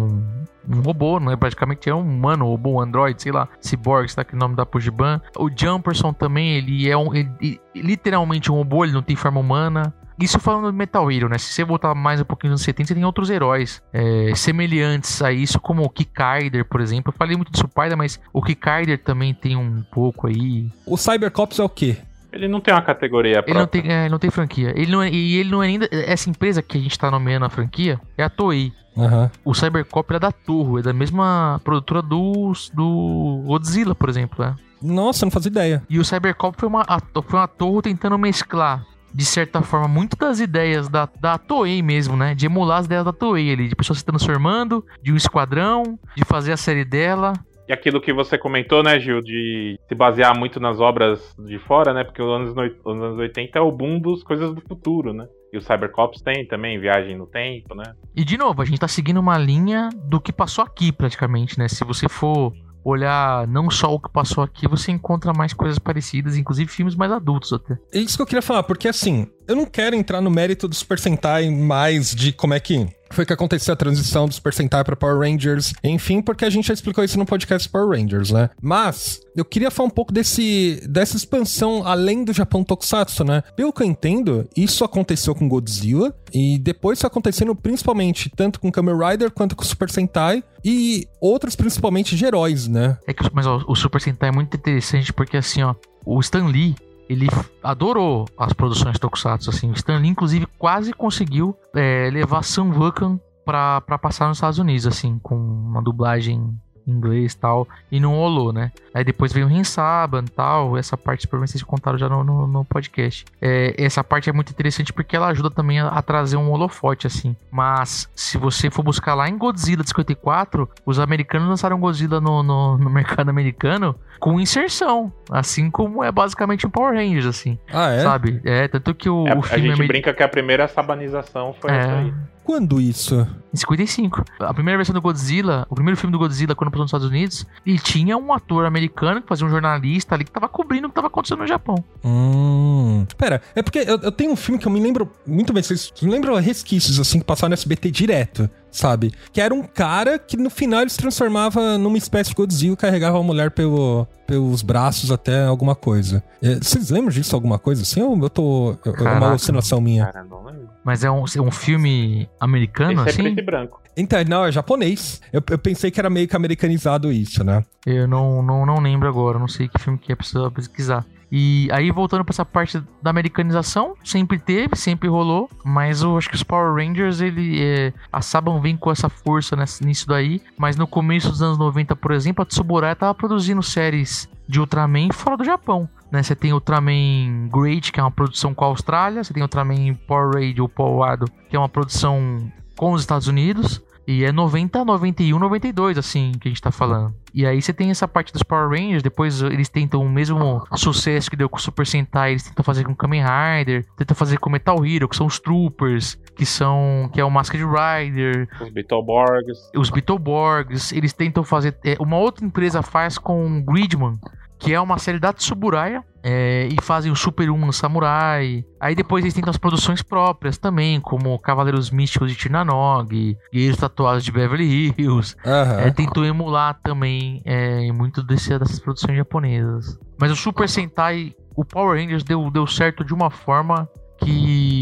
um, um robô, não é praticamente é um humano, robô, um android, sei lá, cyborg, sei lá que nome dá pro Giban. O Jumperson também, ele é um, ele- literalmente um robô, ele não tem forma humana. Isso falando de Metal Hero, né? Se você voltar mais um pouquinho nos 70, você tem outros heróis é, semelhantes a isso, como o Kikaider, por exemplo. Eu falei muito de Spider, mas o Kikaider também tem um pouco aí. O Cybercops é o quê? Ele não tem uma categoria Ele não própria. tem, é, não tem franquia. Ele não é, e ele não é ainda. Essa empresa que a gente tá nomeando a franquia é a Toei. Aham. O Cybercop é da Torro, é da mesma produtora do, do Godzilla, por exemplo. É. Nossa, não fazia ideia. E o Cybercop foi uma, foi uma Torro tentando mesclar, de certa forma, muito das ideias da, da Toei mesmo, né? De emular as ideias da Toei ali, de pessoa se transformando, de um esquadrão, de fazer a série dela. E aquilo que você comentou, né, Gil, de se basear muito nas obras de fora, né? Porque os anos, os anos 80 é o boom dos coisas do futuro, né? E o Cybercops tem também, viagem no tempo, né? E de novo, a gente tá seguindo uma linha do que passou aqui, praticamente, né? Se você for olhar não só o que passou aqui, você encontra mais coisas parecidas, inclusive filmes mais adultos até. É isso que eu queria falar, porque assim, eu não quero entrar no mérito do Super Sentai mais de como é que foi que aconteceu a transição do Super Sentai pra Power Rangers, enfim, porque a gente já explicou isso no podcast Power Rangers, né? Mas eu queria falar um pouco desse dessa expansão além do Japão Tokusatsu, né? Pelo que eu entendo, isso aconteceu com Godzilla e depois foi acontecendo principalmente tanto com Kamen Rider quanto com Super Sentai e outros principalmente de heróis, né? É que, mas ó, o Super Sentai é muito interessante porque assim, ó, o Stan Lee, ele adorou as produções Tokusatsu, assim. O Stan Lee, inclusive, quase conseguiu é, levar Sam Vulcan pra, pra passar nos Estados Unidos, assim, com uma dublagem em inglês e tal, e não rolou, né? Aí depois veio o Rinsaban e tal, essa parte provavelmente vocês contaram já no, no, no podcast. É, essa parte é muito interessante porque ela ajuda também a, a trazer um holofote, assim. Mas se você for buscar lá em Godzilla de 54, os americanos lançaram Godzilla no, no, no mercado americano com inserção, assim como é basicamente um Power Rangers, assim, Ah, é? sabe? É, tanto que o, É, o a filme gente ameri- brinca que a primeira sabanização foi essa é, aí. Quando isso? em 55. A primeira versão do Godzilla, o primeiro filme do Godzilla, quando passou nos Estados Unidos, ele tinha um ator americano que fazia um jornalista ali que tava cobrindo o que tava acontecendo no Japão. Hum. Pera, é porque eu, eu tenho um filme que eu me lembro muito bem. Vocês me lembram resquícios, assim, que passaram no SBT direto, sabe? Que era um cara que no final ele se transformava numa espécie de Godzilla e carregava a mulher pelo, pelos braços até alguma coisa. É, vocês lembram disso, alguma coisa assim? Ou eu tô. eu- É uma alucinação minha? Cara, não lembro. Mas é um, é um filme americano, Esse é assim? preto e branco. Então, não, é japonês. Eu, eu pensei que era meio que americanizado isso, né? Eu não, não, não lembro agora, não sei que filme que é, precisa pesquisar. E aí, voltando pra essa parte da americanização, sempre teve, sempre rolou, mas eu acho que os Power Rangers, ele, é, a Saban vem com essa força nessa- nisso daí, mas no começo dos anos 90, por exemplo, a Tsuburaya tava produzindo séries de Ultraman fora do Japão. Né? Você tem Ultraman Great, que é uma produção com a Austrália, você tem Ultraman Power Radio, Power Ado, que é uma produção com os Estados Unidos, e é 90, 91, 92, assim, que a gente tá falando. E aí você tem essa parte dos Power Rangers, depois eles tentam o mesmo sucesso que deu com o Super Sentai, eles tentam fazer com o Kamen Rider, tentam fazer com o Metal Hero, que são os Troopers, que são que é o Masked Rider, Os Beetleborgs. os Beetleborgs, eles tentam fazer. é, uma outra empresa faz com o Gridman, que é uma série da Tsuburaya, é, e fazem o Super Human Samurai. Aí depois eles tentam as produções próprias também, como Cavaleiros Místicos de Tirnanog, Guerreiros Tatuados de Beverly Hills. Aham. É, tentou emular também é, muito desse, dessas produções japonesas. Mas o Super Sentai, o Power Rangers deu, deu certo de uma forma que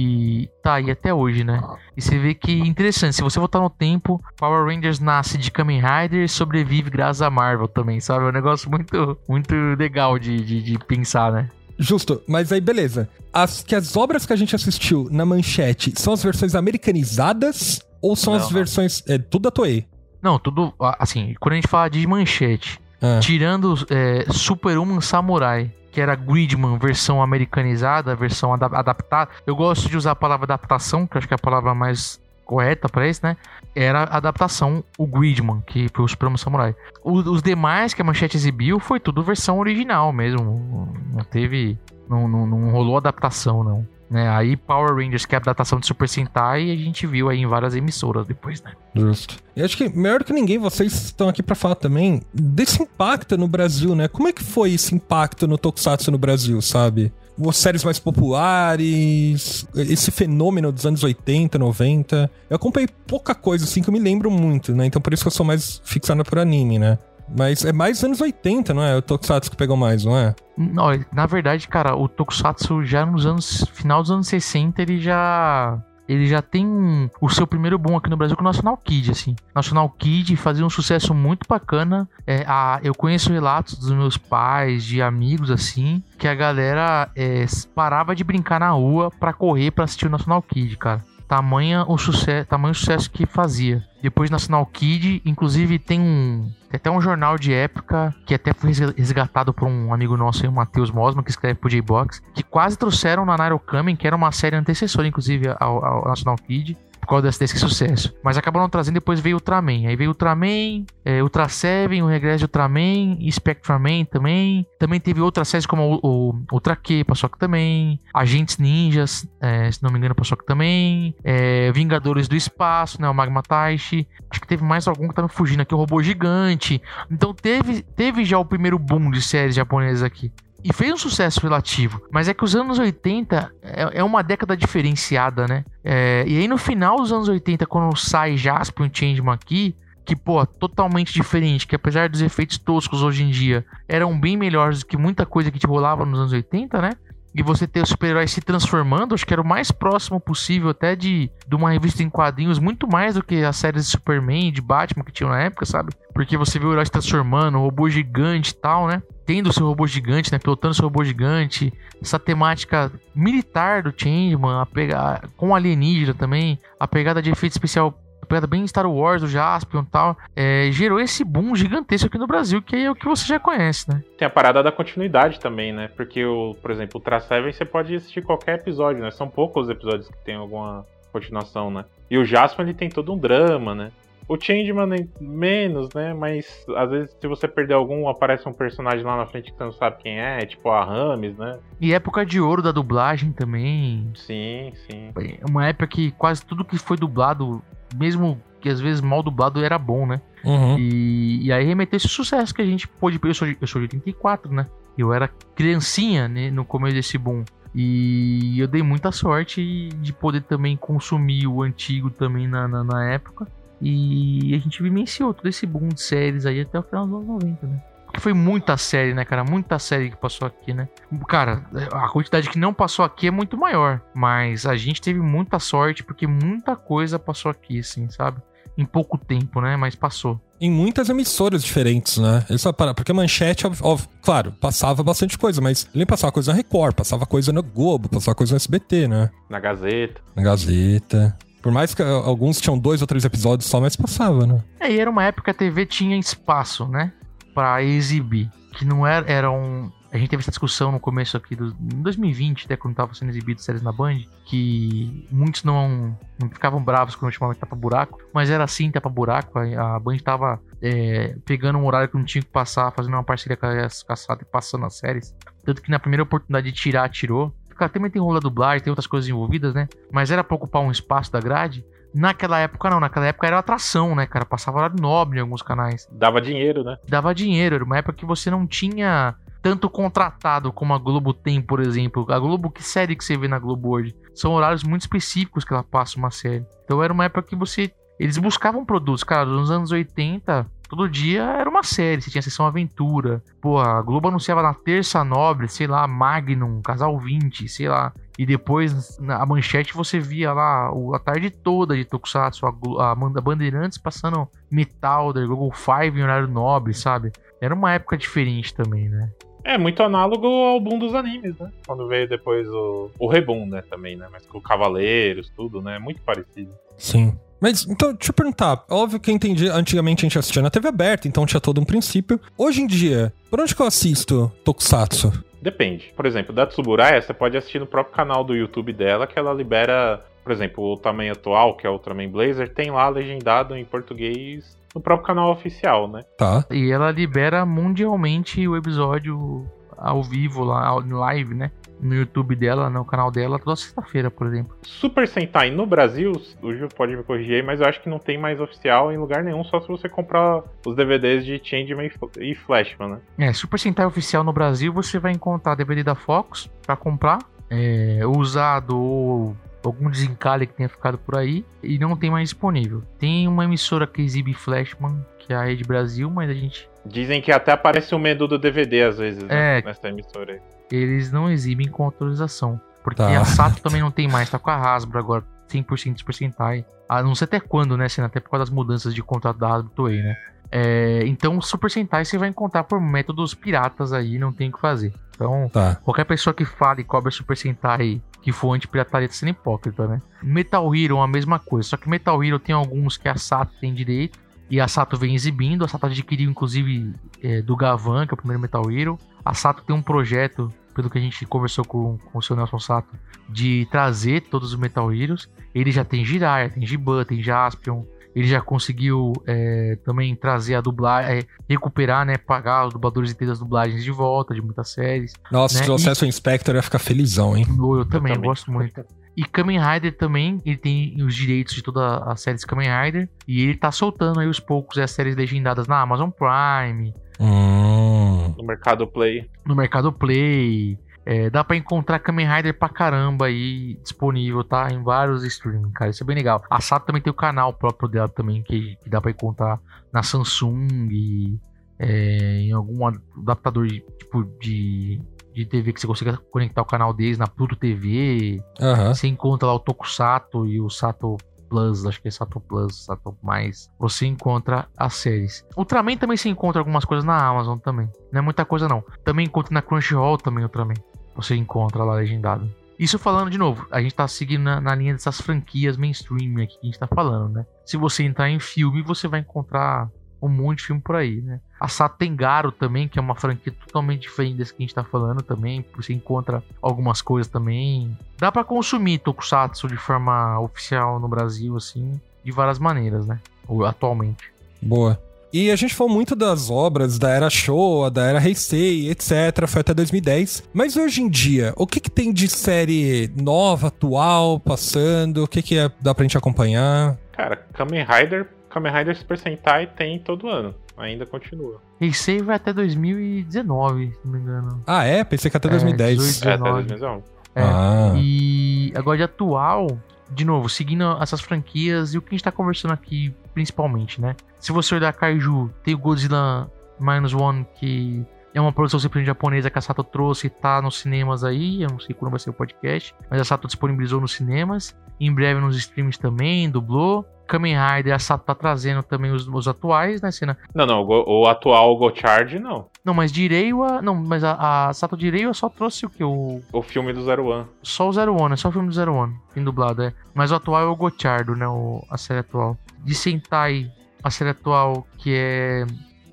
tá aí até hoje, né? E você vê que interessante, se você voltar no tempo, Power Rangers nasce de Kamen Rider e sobrevive graças a Marvel também, sabe? É um negócio muito, muito legal de, de, de pensar, né? Justo, mas aí beleza. As, que as obras que a gente assistiu na manchete são as versões americanizadas ou são Não, as não. versões. É tudo da Toei? Não, tudo. Assim, quando a gente fala de manchete, Ah. tirando é, Superhuman Samurai, que era Gridman versão americanizada, versão ada- adaptada. Eu gosto de usar a palavra adaptação, que acho que é a palavra mais correta pra isso, né? Era a adaptação, o Gridman, que foi o Supremo Samurai. O, os demais que a Manchete exibiu foi tudo versão original mesmo. Não teve. Não, não, não rolou adaptação, não. Né? Aí Power Rangers, que é a adaptação de Super Sentai, a gente viu aí em várias emissoras depois, né? Justo. E acho que melhor que ninguém, vocês estão aqui para falar também desse impacto no Brasil, né? Como é que foi esse impacto no Tokusatsu no Brasil, sabe? Séries mais populares, esse fenômeno dos anos 80, 90. Eu acompanhei pouca coisa, assim, que eu me lembro muito, né? Então por isso que eu sou mais fixado por anime, né? Mas é mais anos 80, não é? O Tokusatsu que pegou mais, não é? Não, na verdade, cara, o Tokusatsu já nos anos. Final dos anos 60, ele já. Ele já tem o seu primeiro boom aqui no Brasil com o National Kid, assim. National Kid fazia um sucesso muito bacana. É, a, eu conheço relatos dos meus pais, de amigos, assim, que a galera é, parava de brincar na rua pra correr pra assistir o National Kid, cara. Tamanha o sucesso, tamanho sucesso que fazia. Depois National Kid, inclusive tem um tem até um jornal de época que até foi resgatado por um amigo nosso, o Matheus Mosman, que escreve pro J-Box, que quase trouxeram na Nairo Kamen, que era uma série antecessora, inclusive, ao, ao National Kid causa desse, desse sucesso. Mas acabaram trazendo, depois veio Ultraman. Aí veio Ultraman, é, Ultra Seven, o regresso de Ultraman, Spectraman também. Também teve outras séries como o, o Ultra Q, passou aqui também. Agentes Ninjas, é, se não me engano, passou aqui também. É, Vingadores do Espaço, né, o Magma Taishi. Acho que teve mais algum que tá me fugindo aqui, o Robô Gigante. Então teve, teve já o primeiro boom de séries japonesas aqui e fez um sucesso relativo. Mas é que os anos 80 é, é uma década diferenciada, né? É, e aí no final dos anos 80, quando sai Jasper e Changeman aqui, que, pô, totalmente diferente, que apesar dos efeitos toscos hoje em dia, eram bem melhores do que muita coisa que te rolava nos anos 80, né? E você ter os super-heróis se transformando, acho que era o mais próximo possível até de, de uma revista em quadrinhos, muito mais do que as séries de Superman de Batman que tinham na época, sabe? Porque você vê o herói se transformando, o robô gigante e tal, né? tendo seu robô gigante, né? Pilotando seu robô gigante. Essa temática militar do Changeman, a pega... com alienígena também. A pegada de efeito especial pegada bem Star Wars, do Jaspion e tal, é, gerou esse boom gigantesco aqui no Brasil, que é o que você já conhece, né? Tem a parada da continuidade também, né? Porque, o, por exemplo, o Ultra Seven você pode assistir qualquer episódio, né? São poucos episódios que tem alguma continuação, né? E o Jaspion, ele tem todo um drama, né? O Changeman menos, né? Mas às vezes se você perder algum, aparece um personagem lá na frente que você não sabe quem é, tipo a Rames, né? E época de ouro da dublagem também. Sim, sim. Uma época que quase tudo que foi dublado, mesmo que às vezes mal dublado, era bom, né? Uhum. E, e aí remeteu esse sucesso que a gente pôde. Eu sou, eu sou de 84, né? Eu era criancinha né, no começo desse boom. E eu dei muita sorte de poder também consumir o antigo também na, na, na época. E a gente vivenciou todo esse boom de séries aí até o final dos anos 90, né? Porque foi muita série, né, cara? Muita série que passou aqui, né? Cara, a quantidade que não passou aqui é muito maior. Mas a gente teve muita sorte porque muita coisa passou aqui, assim, sabe? Em pouco tempo, né? Mas passou. Em muitas emissoras diferentes, né? Isso, porque a manchete, ó, ó, claro, passava bastante coisa, mas nem passava coisa na Record, passava coisa no Globo, passava coisa no SBT, né? Na Gazeta. Na Gazeta. Por mais que alguns tinham dois ou três episódios só, mas passava, né? É, e era uma época que a TV tinha espaço, né? Pra exibir. Que não era, era um. A gente teve essa discussão no começo aqui do. Em 2020, até quando tava sendo exibido séries na Band, que muitos não, não ficavam bravos quando chamavam de tapa buraco, mas era assim, tapa buraco. A, a Band tava é, pegando um horário que não tinha que passar, fazendo uma parceria com a Caçada e passando as séries. Tanto que na primeira oportunidade de tirar, tirou cara, também tem rola dublagem, tem outras coisas envolvidas, né? Mas era pra ocupar um espaço da grade. Naquela época não, naquela época era atração, né, cara? Passava horário nobre em alguns canais. Dava dinheiro, né? Dava dinheiro, era uma época que você não tinha tanto contratado como a Globo tem, por exemplo. A Globo, que série que você vê na Globo hoje? São horários muito específicos que ela passa uma série. Então era uma época que você. Eles buscavam produtos, cara, nos anos 80, Todo dia era uma série, você tinha sessão aventura. Pô, a Globo anunciava na Terça Nobre, sei lá, Magnum, Casal 20, sei lá. E depois, na manchete, você via lá a tarde toda de Tokusatsu, a, a Bandeirantes passando Metal, da Google Five em horário nobre, sabe? Era uma época diferente também, né? É, muito análogo ao boom dos animes, né? Quando veio depois o, o Reboom, né, também, né? Mas com Cavaleiros, tudo, né? Muito parecido. Sim. Mas, então, deixa eu perguntar. Óbvio que eu entendi, antigamente a gente assistia na TV aberta, então tinha todo um princípio. Hoje em dia, por onde que eu assisto Tokusatsu? Depende. Por exemplo, da Tsuburaya, você pode assistir no próprio canal do YouTube dela, que ela libera por exemplo, o tamanho atual, que é o Ultraman Blazer, tem lá legendado em português no próprio canal oficial, né? Tá. E ela libera mundialmente o episódio ao vivo, lá, ao- em live, né? No YouTube dela, no canal dela, toda sexta-feira, por exemplo. Super Sentai no Brasil, o Gil pode me corrigir aí, mas eu acho que não tem mais oficial em lugar nenhum, só se você comprar os DVDs de Changeman e Fl- Flashman, né? É, Super Sentai oficial no Brasil, você vai encontrar DVD da Fox pra comprar, é, usado ou algum desencalhe que tenha ficado por aí, e não tem mais disponível. Tem uma emissora que exibe Flashman, que é a Rede Brasil, mas a gente Dizem que até aparece o menu do DVD às vezes, né? É. Nessa emissora aí. eles não exibem com autorização. Porque Tá. a Sato também não tem mais, tá com a Hasbro agora, 100% Super Sentai. Ah, não sei até quando, né, Senna? Até por causa das mudanças de contrato da Hasbro Toei, né? É, então, Super Sentai você vai encontrar por métodos piratas aí, não tem o que fazer. Então, Tá. qualquer pessoa que fale e cobra Super Sentai que for anti-pirataria tá sendo hipócrita, né? Metal Hero é a mesma coisa, só que Metal Hero tem alguns que a Sato tem direito, e a Sato vem exibindo. A Sato adquiriu, inclusive, é, do Gavan, que é o primeiro Metal Hero. A Sato tem um projeto, pelo que a gente conversou com, com o seu Nelson Sato, de trazer todos os Metal Heroes. Ele já tem Jiraiya, tem Giban, tem Jaspion. Ele já conseguiu é, também trazer a dublagem, é, recuperar, né? Pagar os dubladores e ter as dublagens de volta de muitas séries. Nossa, Né? se trouxesse o Inspector, eu ia ficar felizão, hein? Eu, eu também, eu também. gosto muito. E Kamen Rider também, ele tem os direitos de toda a série de Kamen Rider. E ele tá soltando aí os poucos as séries legendadas na Amazon Prime, Hum. No Mercado Play. no Mercado Play. É, dá pra encontrar Kamen Rider pra caramba aí disponível, tá? Em vários streaming, cara. Isso é bem legal. A Sato também tem o canal próprio dela também, que, que dá pra encontrar na Samsung e é, em algum adaptador de, tipo, de, de TV que você consiga conectar o canal deles na Pluto TV. Aham. Você encontra lá o Tokusato e o Sato Plus, acho que é Sato Plus, Sato Mais. Você encontra as séries. Ultraman também se encontra algumas coisas na Amazon também. Não é muita coisa não. Também encontra na Crunchyroll também Ultraman. Você encontra lá legendado. Isso falando de novo, a gente tá seguindo na, na linha dessas franquias mainstream aqui que a gente tá falando, né? Se você entrar em filme, você vai encontrar um monte de filme por aí, né? A Sato tem Garo também, que é uma franquia totalmente diferente desse que a gente tá falando também. Você encontra algumas coisas também. Dá pra consumir Tokusatsu de forma oficial no Brasil, assim, de várias maneiras, né? Atualmente. Boa. E a gente falou muito das obras da era Showa, da era Heisei, etc. Foi até 2010. Mas hoje em dia, o que, que tem de série nova, atual, passando? O que, que é, dá pra gente acompanhar? Cara, Kamen Rider, Kamen Rider Super Sentai tem todo ano. Ainda continua. Heisei vai até 2019, se não me engano. Ah, é? Pensei que até É, 2010. 18. É, até 19. 2011. É. Ah. E agora de atual, de novo, seguindo essas franquias e o que a gente tá conversando aqui principalmente, né? Se você olhar Kaiju, tem o Godzilla Minus One, que é uma produção simplesmente japonesa que a Sato trouxe e tá nos cinemas aí. Eu não sei quando vai ser o podcast, mas a Sato disponibilizou nos cinemas. Em breve nos streams também, dublou. Kamen Rider, a Sato tá trazendo também os, os atuais, né, cena? Não, não, o, o atual Go Charge, não. Não, mas de Reiwa, não, mas a, a Sato de Reiwa só trouxe o que? O, O filme do Zero One. Só o Zero One, é só o filme do Zero One, em dublado, é. Mas o atual é o Gochardo, né? O, a série atual. De Sentai, a série atual, que é,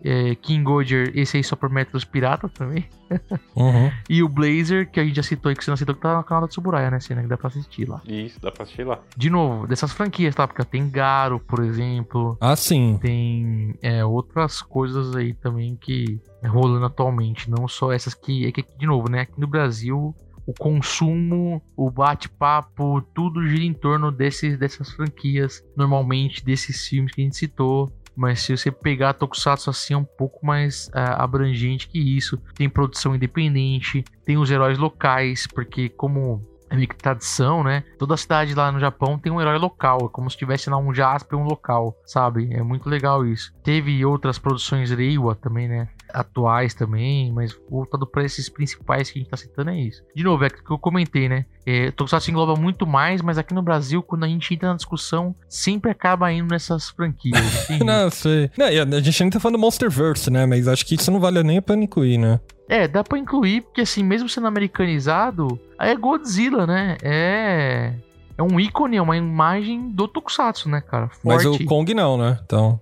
é King Gojer, esse aí só por métodos piratas também. Uhum. E o Blazer, que a gente já citou e que você não citou, que tá no canal da Tsuburaya, né? Cena que dá pra assistir lá. Isso, dá pra assistir lá. De novo, dessas franquias, tá? Porque tem Garo, por exemplo. Ah, sim. Tem é, outras coisas aí também que rolando atualmente. Não só essas que. É que, de novo, né? Aqui no Brasil, o consumo, o bate-papo, tudo gira em torno desses, dessas franquias. Normalmente, desses filmes que a gente citou. Mas se você pegar Tokusatsu assim, é um pouco mais ah, abrangente que isso. Tem produção independente, tem os heróis locais, porque como é meio que tradição, né? Toda cidade lá no Japão tem um herói local, é como se tivesse lá um Jasper, um local, sabe? É muito legal isso. Teve outras produções Reiwa também, né? Atuais também, mas voltado para esses principais que a gente tá citando é isso. De novo, é o que eu comentei, né? É, Tokusatsu engloba muito mais, mas aqui no Brasil, quando a gente entra na discussão, sempre acaba indo nessas franquias. entende? Não, sei. Não, a gente ainda tá falando do Monsterverse, né? Mas acho que isso não vale nem a pena incluir, né? É, dá pra incluir, porque assim, mesmo sendo americanizado, é Godzilla, né? É. É um ícone, é uma imagem do Tokusatsu, né, cara? Forte. Mas o Kong não, né? Então.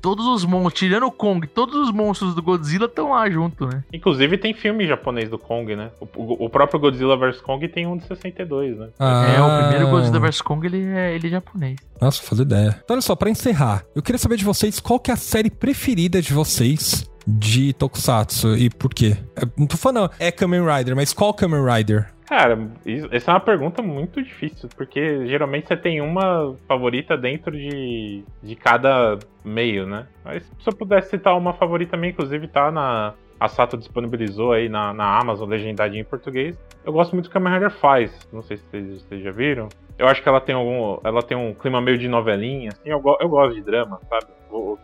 Todos os monstros, tirando o Kong, todos os monstros do Godzilla estão lá junto, né? Inclusive tem filme japonês do Kong, né? O, o- o próprio Godzilla vs Kong tem um de 62, né? É, o primeiro Ah. Godzilla vs Kong, ele é, ele é japonês. Nossa, fazia ideia. Então, olha só, pra encerrar, eu queria saber de vocês qual que é a série preferida de vocês de Tokusatsu e por quê? É, Não tô falando é Kamen Rider, mas qual Kamen Rider? Cara, isso- essa é uma pergunta muito difícil, porque geralmente você tem uma favorita dentro de, de cada meio, né? Mas se eu pudesse citar uma favorita minha, inclusive tá na. A Sato disponibilizou aí na, na Amazon, legendadinha em português. Eu gosto muito do Kamen Rider faz. Não sei se vocês, vocês já viram. Eu acho que ela tem algum. Ela tem um clima meio de novelinha, assim. Eu, eu gosto de drama, sabe?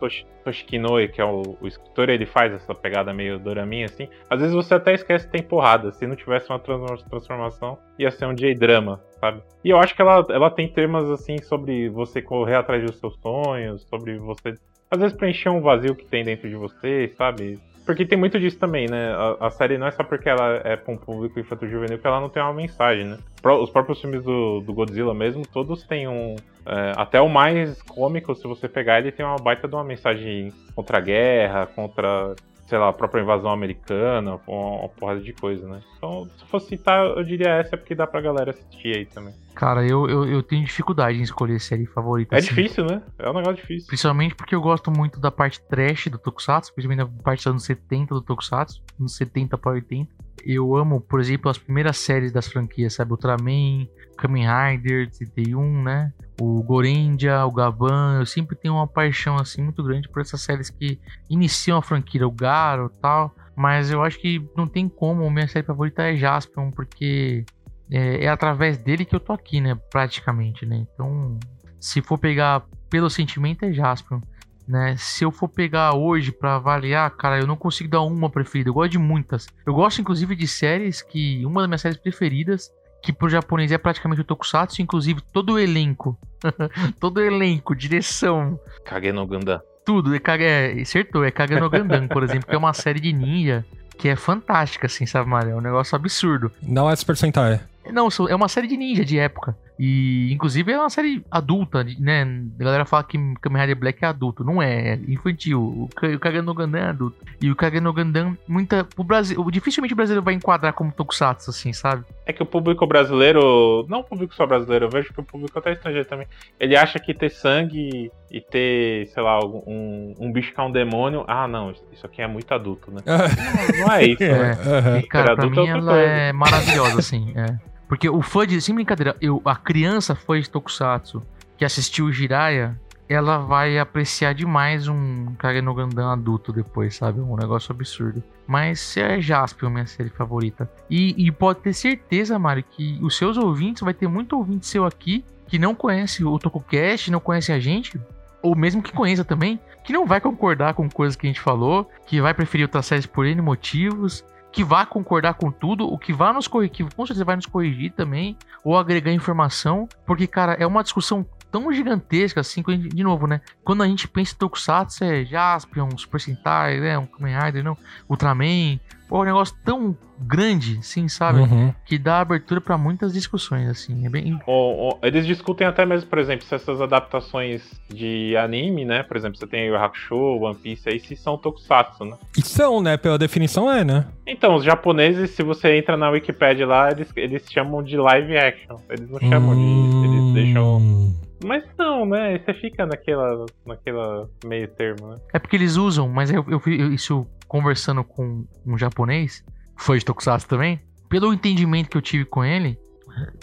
O, o Toshi, Toshiki Inoue, que é o, o escritor, ele faz essa pegada meio doraminha, assim. Às vezes você até esquece que tem porrada. Se não tivesse uma trans- transformação, ia ser um J-drama, sabe? E eu acho que ela, ela tem temas, assim, sobre você correr atrás dos seus sonhos, sobre você, às vezes, preencher um vazio que tem dentro de você, sabe? Porque tem muito disso também, né? A, a série não é só porque ela é pra um público infantil juvenil que ela não tem uma mensagem, né? Os próprios filmes do, do Godzilla mesmo, todos têm um. é, até o mais cômico, se você pegar, ele tem uma baita de uma mensagem contra a guerra, contra, sei lá, a própria invasão americana, uma, uma porrada de coisa, né? Então, se fosse citar, eu diria essa porque dá pra galera assistir aí também. Cara, eu, eu, eu tenho dificuldade em escolher série favorita. É assim. difícil, né? É um negócio difícil. Principalmente porque eu gosto muito da parte trash do Tokusatsu, principalmente da parte dos anos 70 do Tokusatsu, anos 70 para 80. Eu amo, por exemplo, as primeiras séries das franquias, sabe? Ultraman, Kamen Rider, TT1, né? O Gorendia, o Gavan. Eu sempre tenho uma paixão, assim, muito grande por essas séries que iniciam a franquia, o Garo e tal. Mas eu acho que não tem como. Minha série favorita é Jaspion, porque é, é através dele que eu tô aqui, né? Praticamente, né? Então, se for pegar pelo sentimento, é Jaspion. Né? Se eu for pegar hoje pra avaliar, cara, eu não consigo dar uma preferida. Eu gosto de muitas. Eu gosto, inclusive, de séries que. Uma das minhas séries preferidas, que pro japonês é praticamente o Tokusatsu, inclusive todo o elenco. todo o elenco, direção, Kage no Gundam. tudo. É, Kage- é, acertou, é Kagano Gundam, por exemplo, que é uma série de ninja que é fantástica, assim, sabe, Mário? É um negócio absurdo. Não é Super Sentai. Não, é uma série de ninja de época. E, inclusive, é uma série adulta, né? A galera fala que Kamen Rider Black é adulto. Não é, é infantil. O, o Kagano Gundam é adulto. E o Kagano Gundam, muita... O Brasil, dificilmente o brasileiro vai enquadrar como Tokusatsu, assim, sabe? É que o público brasileiro, não o público só brasileiro, eu vejo que o público até estrangeiro também, ele acha que ter sangue e ter, sei lá, um, um bicho que é um demônio, ah não, isso aqui é muito adulto, né? Não, não é isso, né? Aham. E, cara, pra é mim outra ela coisa. é maravilhosa, assim. É. Porque o fã de. Sem brincadeira, eu, a criança fã de Tokusatsu que assistiu o Jiraiya, ela vai apreciar demais um Kageno Gundam adulto depois, sabe? Um negócio absurdo. Mas é Jaspion, minha série favorita. E, e pode ter certeza, Mário, que os seus ouvintes, vai ter muito ouvinte seu aqui que não conhece o TokuCast, não conhece a gente, ou mesmo que conheça também, que não vai concordar com coisas que a gente falou, que vai preferir outras séries por N motivos, que vai concordar com tudo, o que vai nos corrigir, que com certeza vai nos corrigir também, ou agregar informação, porque, cara, é uma discussão tão gigantesca, assim, que a gente- de novo, né? Quando a gente pensa em Tokusatsu, é Jaspion, Super Sentai, né? Um Kamen Rider, não, Ultraman, pô, é um negócio tão grande, assim, sabe? Uhum. Que dá abertura pra muitas discussões, assim, é bem... Ou- ou- eles discutem até mesmo, por exemplo, se essas adaptações de anime, né? Por exemplo, você tem o Hakusho, One Piece aí, se são tokusatsu, né? E são, né? Pela definição é, né? Então, os japoneses, se você entra na Wikipedia lá, eles, eles chamam de live action. Eles não chamam de. Eles deixam. Mas não, né? Você fica naquela, naquela meio termo, né? É porque eles usam, mas eu, eu, isso conversando com um japonês, foi de Tokusatsu também, pelo entendimento que eu tive com ele,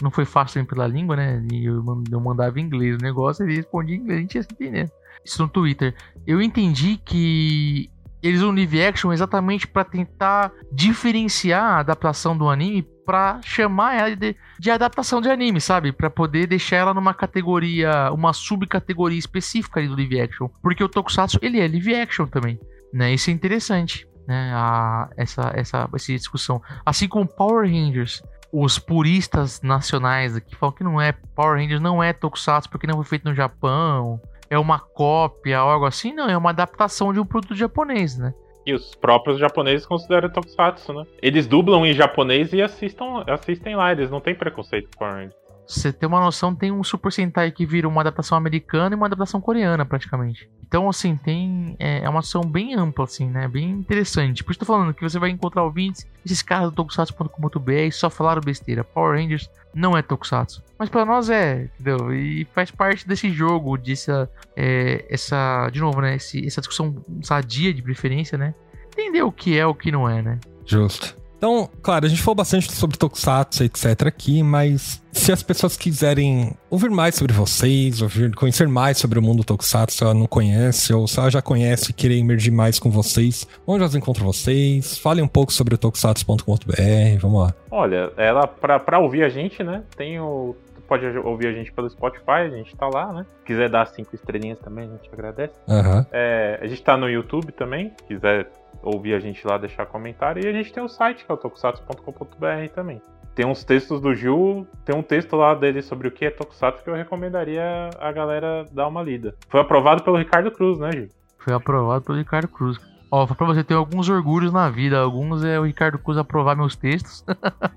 não foi fácil também pela língua, né? E eu, eu mandava em inglês o negócio, ele respondia em inglês, a gente ia se entendendo. Isso no Twitter. Eu entendi que eles usam live action exatamente pra tentar diferenciar a adaptação do anime pra chamar ela de, de adaptação de anime, sabe? Pra poder deixar ela numa categoria, uma subcategoria específica ali do live action. Porque o Tokusatsu, ele é live action também, né? Isso é interessante, né? A, essa, essa, essa discussão. Assim como Power Rangers. Os puristas nacionais aqui falam que não é Power Rangers, não é Tokusatsu porque não foi feito no Japão, é uma cópia, algo assim. Não, é uma adaptação de um produto japonês, né? E os próprios japoneses consideram tokusatsu, né? Eles dublam em japonês e assistam, assistem lá, eles não têm preconceito com Power Rangers. você ter uma noção, tem um Super Sentai que vira uma adaptação americana e uma adaptação coreana, praticamente. Então, assim, tem. É, é uma ação bem ampla, assim, né? Bem interessante. Por isso tô falando que você vai encontrar ouvintes, esses caras do tokusatsu.com.br só falaram besteira. Power Rangers não é tokusatsu. Mas para nós é, entendeu? E faz parte desse jogo, dessa. É, essa. De novo, né? Esse, essa discussão sadia de preferência, né? Entender o que é o que não é, né? Justo. Então, claro, a gente falou bastante sobre Tokusatsu, etc. aqui, mas se as pessoas quiserem ouvir mais sobre vocês, ouvir, conhecer mais sobre o mundo Tokusatsu, se ela não conhece, ou se ela já conhece e querer emergir mais com vocês, onde elas encontram vocês? Falem um pouco sobre o tokusatsu.com.br, vamos lá. Olha, ela, pra, pra ouvir a gente, né, tem o pode ouvir a gente pelo Spotify, a gente tá lá, né? Se quiser dar cinco estrelinhas também, a gente agradece. Uhum. É, a gente tá no YouTube também, se quiser ouvir a gente lá, deixar comentário. E a gente tem o site, que é o tokusatsu.com.br também. Tem uns textos do Gil, tem um texto lá dele sobre o que é Tokusatsu que eu recomendaria a galera dar uma lida. Foi aprovado pelo Ricardo Cruz, né, Gil? Foi aprovado pelo Ricardo Cruz. Ó, pra você ter alguns orgulhos na vida. Alguns é o Ricardo Cruz aprovar meus textos.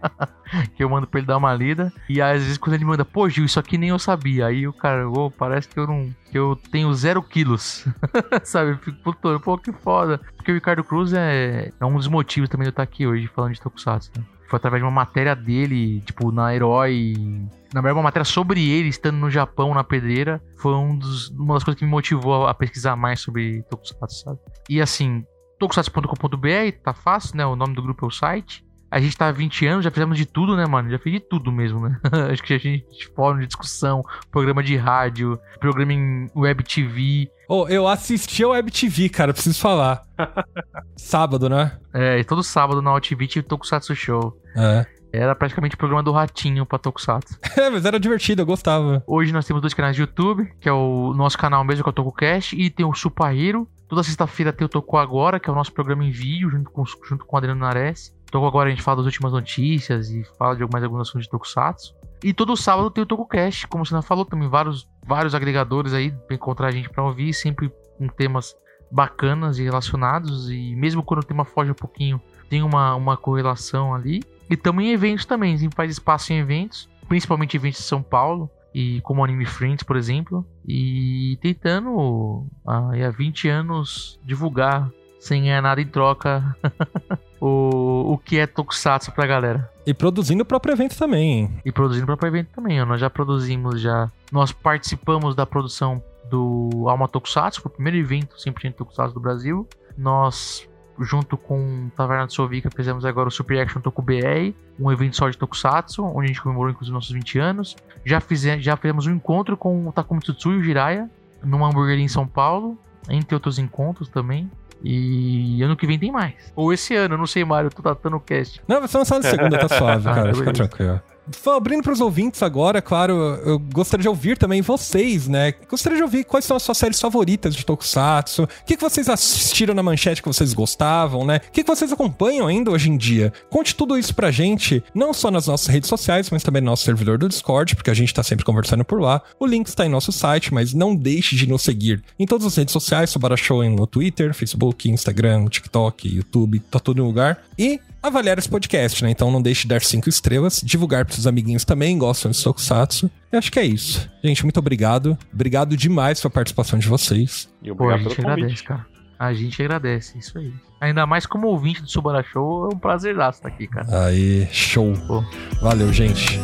que eu mando pra ele dar uma lida. E às vezes quando ele manda, pô, Gil, isso aqui nem eu sabia. Aí o cara, oh, parece que eu não. que eu tenho zero quilos. Sabe? Eu fico puto, pô, que foda. Porque o Ricardo Cruz é, é um dos motivos também de eu estar aqui hoje falando de Tokusatsu. Né? Foi através de uma matéria dele, tipo, na Herói. Na verdade, uma matéria sobre ele estando no Japão, na pedreira. Foi um dos, uma das coisas que me motivou a pesquisar mais sobre Tokusatsu, sabe? E assim, tokusatsu.com.br, tá fácil, né? O nome do grupo é o site. A gente tá há 20 anos, já fizemos de tudo, né, mano? Já fiz de tudo mesmo, né? Acho que a gente fórum de discussão, programa de rádio, programa em web TV. Oh, eu assisti ao web TV, cara, preciso falar. sábado, né? É, todo sábado na OTV tinha o Tokusatsu Show. É. Era praticamente o programa do Ratinho pra Tokusatsu. É, mas era divertido, eu gostava. Hoje nós temos dois canais de YouTube, que é o nosso canal mesmo, que é o TokuCast, e tem o Supahiro. Toda sexta-feira tem o Toku Agora, que é o nosso programa em vídeo, junto com, junto com o Adriano Nares. Toku Agora a gente fala das últimas notícias e fala de mais algumas ações de Tokusatsu. E todo sábado tem o TokuCast, como você já falou, também vários, vários agregadores aí pra encontrar a gente pra ouvir, sempre com temas bacanas e relacionados. E mesmo quando o tema foge um pouquinho, tem uma, uma correlação ali. E estamos em eventos também, a gente faz espaço em eventos, principalmente eventos de São Paulo, e como Anime Friends, por exemplo, e tentando ah, há 20 anos divulgar sem ganhar nada em troca o, o que é Tokusatsu pra galera. E produzindo o próprio evento também. E produzindo o próprio evento também. Nós já produzimos, já. Nós participamos da produção do Alma Tokusatsu, o primeiro evento 100% Tokusatsu do Brasil. Nós junto com Taverna do Sovica, fizemos agora o Super Action Toku BR, um evento só de Tokusatsu, onde a gente comemorou inclusive nossos 20 anos. Já, fizemos, já fizemos um encontro com o Takumi Tsutsuyo Jiraiya, numa hamburgueria em São Paulo, entre outros encontros também. E ano que vem tem mais. Ou esse ano, eu não sei, Mário, eu tô tratando o cast. Não, vai ser lançado segunda, tá suave, cara. Fica tranquilo. Abrindo para os ouvintes agora, claro, eu gostaria de ouvir também vocês, né? Gostaria de ouvir quais são as suas séries favoritas de Tokusatsu, o que, que vocês assistiram na manchete que vocês gostavam, né? O que, que vocês acompanham ainda hoje em dia. Conte tudo isso pra gente, não só nas nossas redes sociais, mas também no nosso servidor do Discord, porque a gente tá sempre conversando por lá. O link está em nosso site, mas não deixe de nos seguir em todas as redes sociais, Sobara Show no Twitter, Facebook, Instagram, TikTok, YouTube, tá tudo em lugar. E avaliar esse podcast, né? Então não deixe de dar cinco estrelas, divulgar para seus amiguinhos também gostam de Tokusatsu. E acho que é isso. Gente, muito obrigado. Obrigado demais pela participação de vocês. E Pô, a gente agradece, cara. A gente agradece, isso aí. Ainda mais como ouvinte do Subara Show, é um prazer estar aqui, cara. Aí, show. Pô. Valeu, gente.